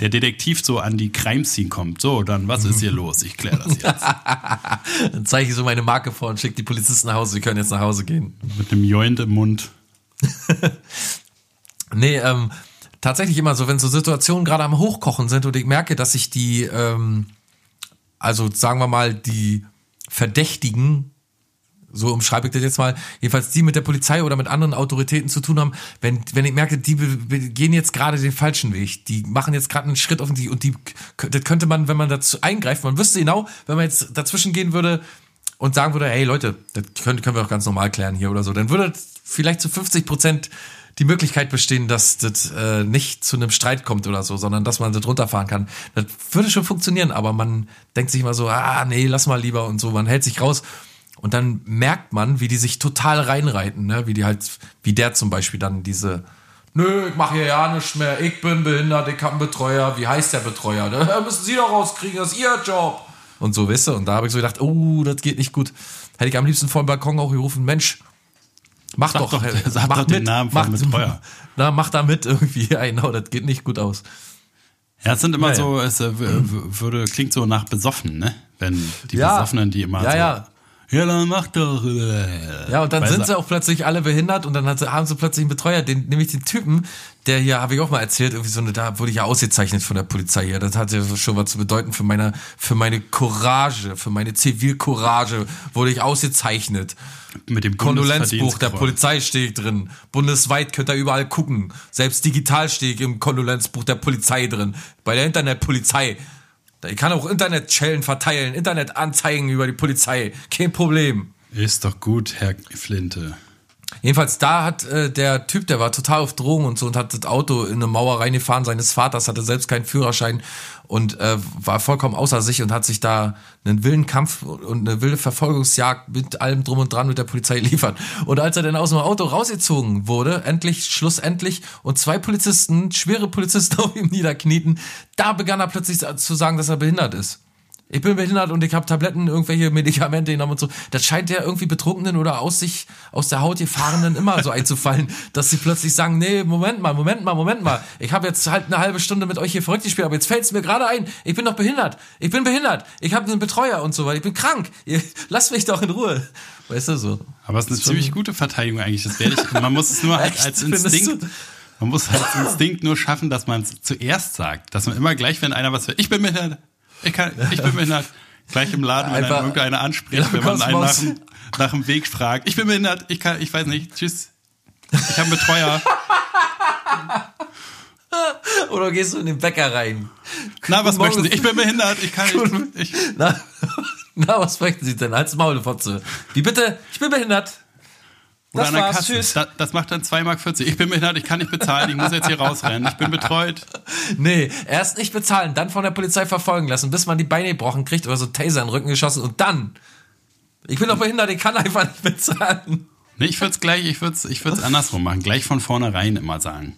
der Detektiv so an die Crime-Scene kommt. So, dann, was ist hier los? Ich kläre das jetzt. Dann zeige ich so meine Marke vor und schicke die Polizisten nach Hause. Sie können jetzt nach Hause gehen. Mit einem Joint im Mund. Nee, ähm, tatsächlich immer so, wenn so Situationen gerade am Hochkochen sind und ich merke, dass sich die, ähm, also sagen wir mal, die Verdächtigen, so umschreibe ich das jetzt mal, jedenfalls die mit der Polizei oder mit anderen Autoritäten zu tun haben, wenn, wenn ich merke, die gehen jetzt gerade den falschen Weg, die machen jetzt gerade einen Schritt auf die, und die, das könnte man, wenn man dazu eingreift, man wüsste genau, wenn man jetzt dazwischen gehen würde und sagen würde, hey Leute, das können, können wir doch ganz normal klären hier oder so, dann würde vielleicht zu 50 Prozent die Möglichkeit bestehen, dass das äh, nicht zu einem Streit kommt oder so, sondern dass man das runterfahren kann. Das würde schon funktionieren, aber man denkt sich immer so, ah, nee, lass mal lieber und so, man hält sich raus. Und dann merkt man, wie die sich total reinreiten, ne? wie die halt, wie der zum Beispiel dann diese, nö, ich mache hier ja nichts mehr, ich bin behindert, ich habe einen Betreuer, wie heißt der Betreuer? Da müssen Sie doch rauskriegen, das ist Ihr Job. Und so, weißt du, und da habe ich so gedacht, oh, das geht nicht gut. Hätte ich am liebsten vor dem Balkon auch gerufen, Mensch, mach Sag doch, doch- äh, sag mach doch den Namen vom Betreuer. Na, mach da mit irgendwie, ja, genau, das geht nicht gut aus. Ja, es sind immer Naja. so, es äh, würde, klingt so nach besoffen, ne? Wenn die Ja. Besoffenen, die immer Ja, so, ja. Ja, dann mach doch. äh. Ja, und dann sind sie auch plötzlich alle behindert und dann hat sie, haben sie plötzlich einen Betreuer, den, nämlich den Typen, der hier, habe ich auch mal erzählt, irgendwie so eine, da wurde ich ja ausgezeichnet von der Polizei hier. Das hat ja schon was zu bedeuten für meine, für meine Courage, für meine Zivilcourage wurde ich ausgezeichnet. mit dem Kondolenzbuch der. Polizei stehe ich drin. Bundesweit könnt ihr überall gucken. Selbst digital stehe ich im Kondolenzbuch der Polizei drin. Bei der Internetpolizei. Ich kann auch Internetschellen verteilen, Internetanzeigen über die Polizei. Kein Problem. Ist doch gut, Herr Flinte. Jedenfalls da hat äh, der Typ, der war total auf Drogen und so und hat das Auto in eine Mauer reingefahren seines Vaters, hatte selbst keinen Führerschein und äh, war vollkommen außer sich und hat sich da einen wilden Kampf und eine wilde Verfolgungsjagd mit allem drum und dran mit der Polizei liefert. Und als er dann aus dem Auto rausgezogen wurde, endlich, schlussendlich, und zwei Polizisten, schwere Polizisten auf ihm niederknieten, da begann er plötzlich zu sagen, dass er behindert ist. Ich bin behindert und ich habe Tabletten, irgendwelche Medikamente genommen und so. Das scheint ja irgendwie Betrunkenen oder aus sich, aus der Haut gefahrenen immer so einzufallen, dass sie plötzlich sagen, nee, Moment mal, Moment mal, Moment mal. Ich habe jetzt halt eine halbe Stunde mit euch hier verrückt gespielt, aber jetzt fällt es mir gerade ein, ich bin doch behindert. Ich bin behindert. Ich habe einen Betreuer und so weiter. Ich bin krank. Ihr, lasst mich doch in Ruhe. Weißt du so. Aber es ist eine ziemlich gute Verteidigung eigentlich. Das werde ich. Man muss es nur halt als Instinkt. Man muss halt als Instinkt nur schaffen, dass man es zuerst sagt. Dass man immer gleich, wenn einer was will, ich bin behindert, ich kann, ich bin behindert, gleich im Laden, wenn Einfach- irgendeiner anspricht, wenn man einen nach, nach dem Weg fragt, ich bin behindert, ich kann, ich weiß nicht, tschüss. Ich habe einen Betreuer. Oder gehst du in den Bäcker rein? Na, was Guten möchten Sie? Morgen. Ich bin behindert, ich kann nicht. Ich, Na, na, was möchten Sie denn? Als Maulfotze. Wie bitte? Ich bin behindert. Oder Das an der war's, Kasse. tschüss. Da, das macht dann 2,40 Mark. Ich bin behindert, ich kann nicht bezahlen, ich muss jetzt hier rausrennen. Ich bin betreut. Nee, erst nicht bezahlen, dann von der Polizei verfolgen lassen, bis man die Beine gebrochen kriegt oder so Taser in den Rücken geschossen und dann. Ich bin doch behindert, ich kann einfach nicht bezahlen. Nee, ich würde es gleich, ich würde es ich würd's andersrum machen. Gleich von vornherein immer sagen.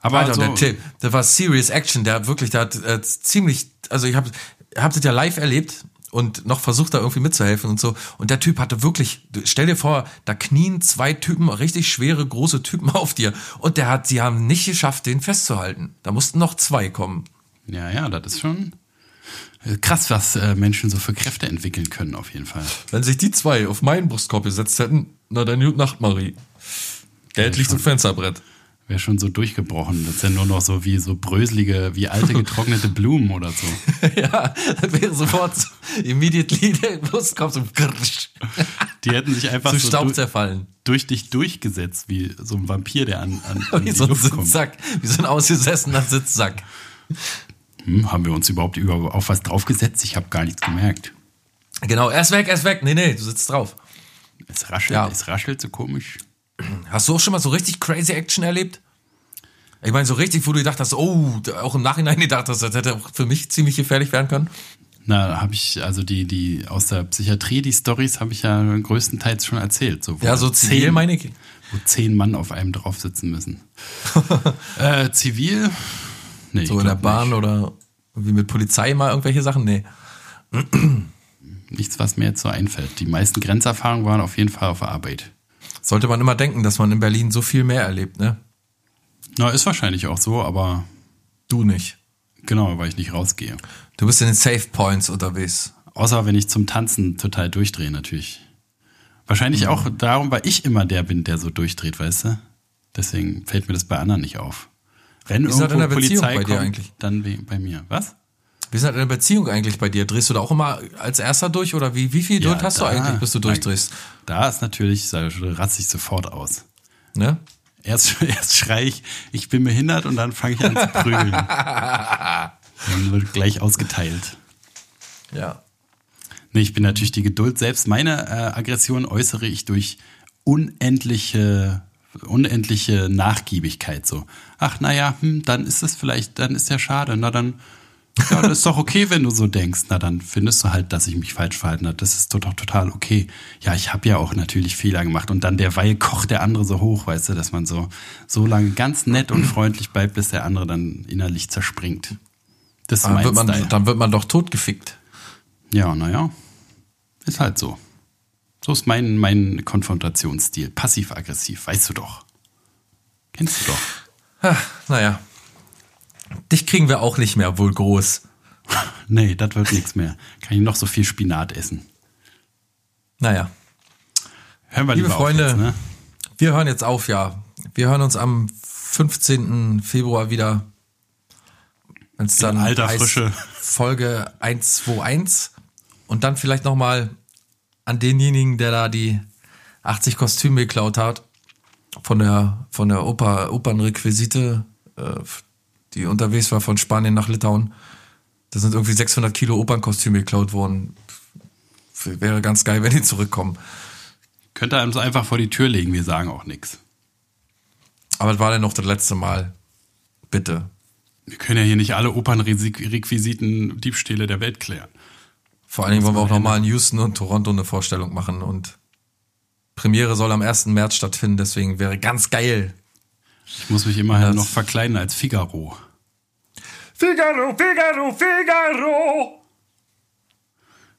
Aber Alter, so, der Tipp, der war Serious Action, der hat wirklich, der hat äh, ziemlich, also ich habe hab das ja live erlebt und noch versucht da irgendwie mitzuhelfen und so. Und der Typ hatte wirklich, stell dir vor, da knien zwei Typen, richtig schwere, große Typen auf dir. Und der hat, sie haben nicht geschafft, den festzuhalten. Da mussten noch zwei kommen. ja, ja, das ist schon äh, krass, was äh, Menschen so für Kräfte entwickeln können, auf jeden Fall. Wenn sich die zwei auf meinen Brustkorb gesetzt hätten, na dann gute Nacht, Marie. Geld liegt im Fensterbrett. Wäre schon so durchgebrochen. Das ist ja nur noch so wie so bröselige, wie alte getrocknete Blumen oder so. ja, das wäre sofort so, immediately der Brustkorb so krrsch, Die hätten sich einfach zu so Staub zerfallen. durch dich durchgesetzt, wie so ein Vampir, der an, an, an Wie die so ein Luft kommt. Sitzsack, wie so ein ausgesessener Sitzsack. Hm, haben wir uns überhaupt über, auf was draufgesetzt? Ich habe gar nichts gemerkt. Genau, er ist weg, er ist weg. Nee, nee, du sitzt drauf. Es raschelt, Ja. es raschelt so komisch. Hast du auch schon mal so richtig crazy Action erlebt? Ich meine, so richtig, wo du gedacht hast, oh, auch im Nachhinein gedacht hast, das hätte auch für mich ziemlich gefährlich werden können. Na, habe ich, also die, die aus der Psychiatrie, die Stories habe ich ja größtenteils schon erzählt. So, Ja, so zivil zehn, meine ich. Wo zehn Mann auf einem drauf sitzen müssen. äh, zivil? Nee, So in der Bahn nicht. oder Wie mit Polizei mal irgendwelche Sachen? Nee. Nichts, was mir jetzt so einfällt. Die meisten Grenzerfahrungen waren auf jeden Fall auf der Arbeit. Sollte man immer denken, dass man in Berlin so viel mehr erlebt, ne? Na, ist wahrscheinlich auch so, aber Du nicht. genau, weil ich nicht rausgehe. Du bist in den Safe Points unterwegs. Außer wenn ich zum Tanzen total durchdrehe, natürlich. Wahrscheinlich Mhm. auch darum, weil ich immer der bin, der so durchdreht, weißt du? Deswegen fällt mir das bei anderen nicht auf. Wenn Wie irgendwo Polizei bei dir kommt, eigentlich? dann bei mir. Was? Wie ist das in der Beziehung eigentlich bei dir? Drehst du da auch immer als erster durch oder wie, wie viel Geduld hast du da- eigentlich, bis du durchdrehst? Da ist natürlich, da ratze ich sofort aus. Ne? Erst, erst schrei ich, ich bin behindert und dann fange ich an zu prügeln. dann wird gleich ausgeteilt. Ja. Nee, ich bin natürlich die Geduld. Selbst meine äh, Aggression äußere ich durch unendliche, unendliche Nachgiebigkeit. So, ach naja, hm, dann ist es vielleicht, dann ist ja schade. Na dann, ja, das ist doch okay, wenn du so denkst. Na dann findest du halt, dass ich mich falsch verhalten habe. Das ist doch total okay. Ja, ich habe ja auch natürlich Fehler gemacht. Und dann derweil kocht der andere so hoch, weißt du, dass man so, so lange ganz nett und freundlich bleibt, bis der andere dann innerlich zerspringt. Das ist Dann wird, man, Style. dann wird man doch totgefickt. Ja, naja. Ist halt so. So ist mein, mein Konfrontationsstil. Passiv-aggressiv, weißt du doch. Kennst du doch. Naja. Dich kriegen wir auch nicht mehr, wohl groß. Nee, das wird nichts mehr. Kann ich noch so viel Spinat essen. Naja. Hören wir Liebe lieber Freunde, auf jetzt, ne? Wir hören jetzt auf, ja. Wir hören uns am 15. Februar wieder. Wenn es dann alter heißt, Frische. Folge 121 und dann vielleicht nochmal an denjenigen, der da die 80 Kostüme geklaut hat von der von der Oper, Opernrequisite, äh, die unterwegs war von Spanien nach Litauen. Da sind irgendwie 600 Kilo Opernkostüme geklaut worden. Wäre ganz geil, wenn die zurückkommen. Könnt ihr einem so einfach vor die Tür legen, wir sagen auch nichts. Aber das war dann noch das letzte Mal. Bitte. Wir können ja hier nicht alle Opernrequisiten Diebstähle der Welt klären. Vor allen Dingen wollen wir auch nochmal in Houston und Toronto eine Vorstellung machen und Premiere soll am 1. März stattfinden, deswegen wäre ganz geil. Ich muss mich immerhin Das- noch verkleiden als Figaro. Figaro, Figaro, Figaro!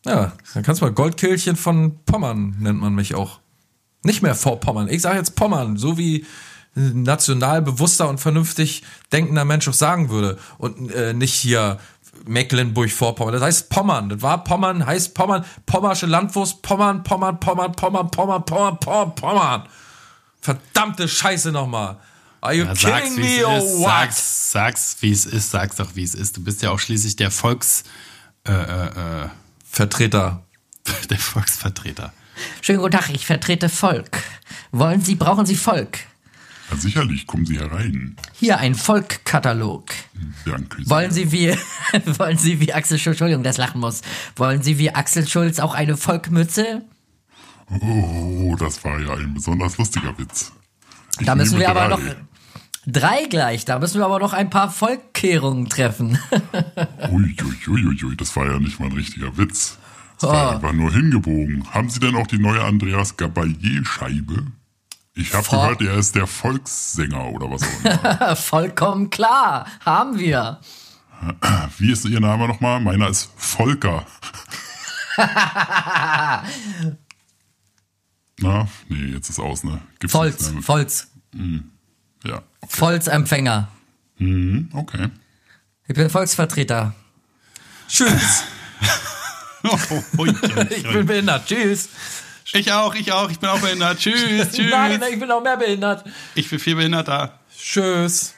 Ja, dann kannst du mal Goldkehlchen von Pommern, nennt man mich auch. Nicht mehr vor Pommern. Ich sage jetzt Pommern, so wie national bewusster und vernünftig denkender Mensch auch sagen würde. Und äh, nicht hier Mecklenburg-Vorpommern. Das heißt Pommern. Das war Pommern, heißt Pommern, Pommersche Landwurst, Pommern, Pommern, Pommern, Pommern, Pommern, Pommern, Pommern, Pommern. Verdammte Scheiße nochmal. Are you Ja, kidding sag's, wie me es or ist. what? Sag's, sag's, wie es ist. Sag's doch, wie es ist. Du bist ja auch schließlich der Volks, äh, äh, äh, Vertreter. der Volksvertreter. Schönen guten Tag, ich vertrete Volk. Wollen Sie, brauchen Sie Volk? Ja, sicherlich, kommen Sie herein. Hier ein Volkkatalog. Danke sehr. Wollen Sie wie, wollen Sie wie Axel Schulz, Entschuldigung, das lachen muss. Wollen Sie wie Axel Schulz auch eine Volkmütze? Oh, das war ja ein besonders lustiger Witz. Ich Da müssen wir aber drei. noch, drei gleich, da müssen wir aber noch ein paar Volkkehrungen treffen. Ui, ui, ui, ui, das war ja nicht mal ein richtiger Witz. Das Oh. war einfach nur hingebogen. Haben Sie denn auch die neue Andreas Gabalier-Scheibe? Ich habe gehört, er ist der Volkssänger oder was auch immer. Vollkommen klar, haben wir. Wie ist Ihr Name nochmal? Meiner ist Volker. Na, nee, jetzt ist aus, ne? Gibt's Volz, nichts mehr. Ja, Volzempfänger. hm, okay. Ich bin Volksvertreter. Tschüss. Oh, Ich bin behindert. Tschüss. Ich auch, ich auch. Ich bin auch behindert. Tschüss, tschüss. Nein, ich bin auch mehr behindert. Ich bin viel behinderter. Tschüss.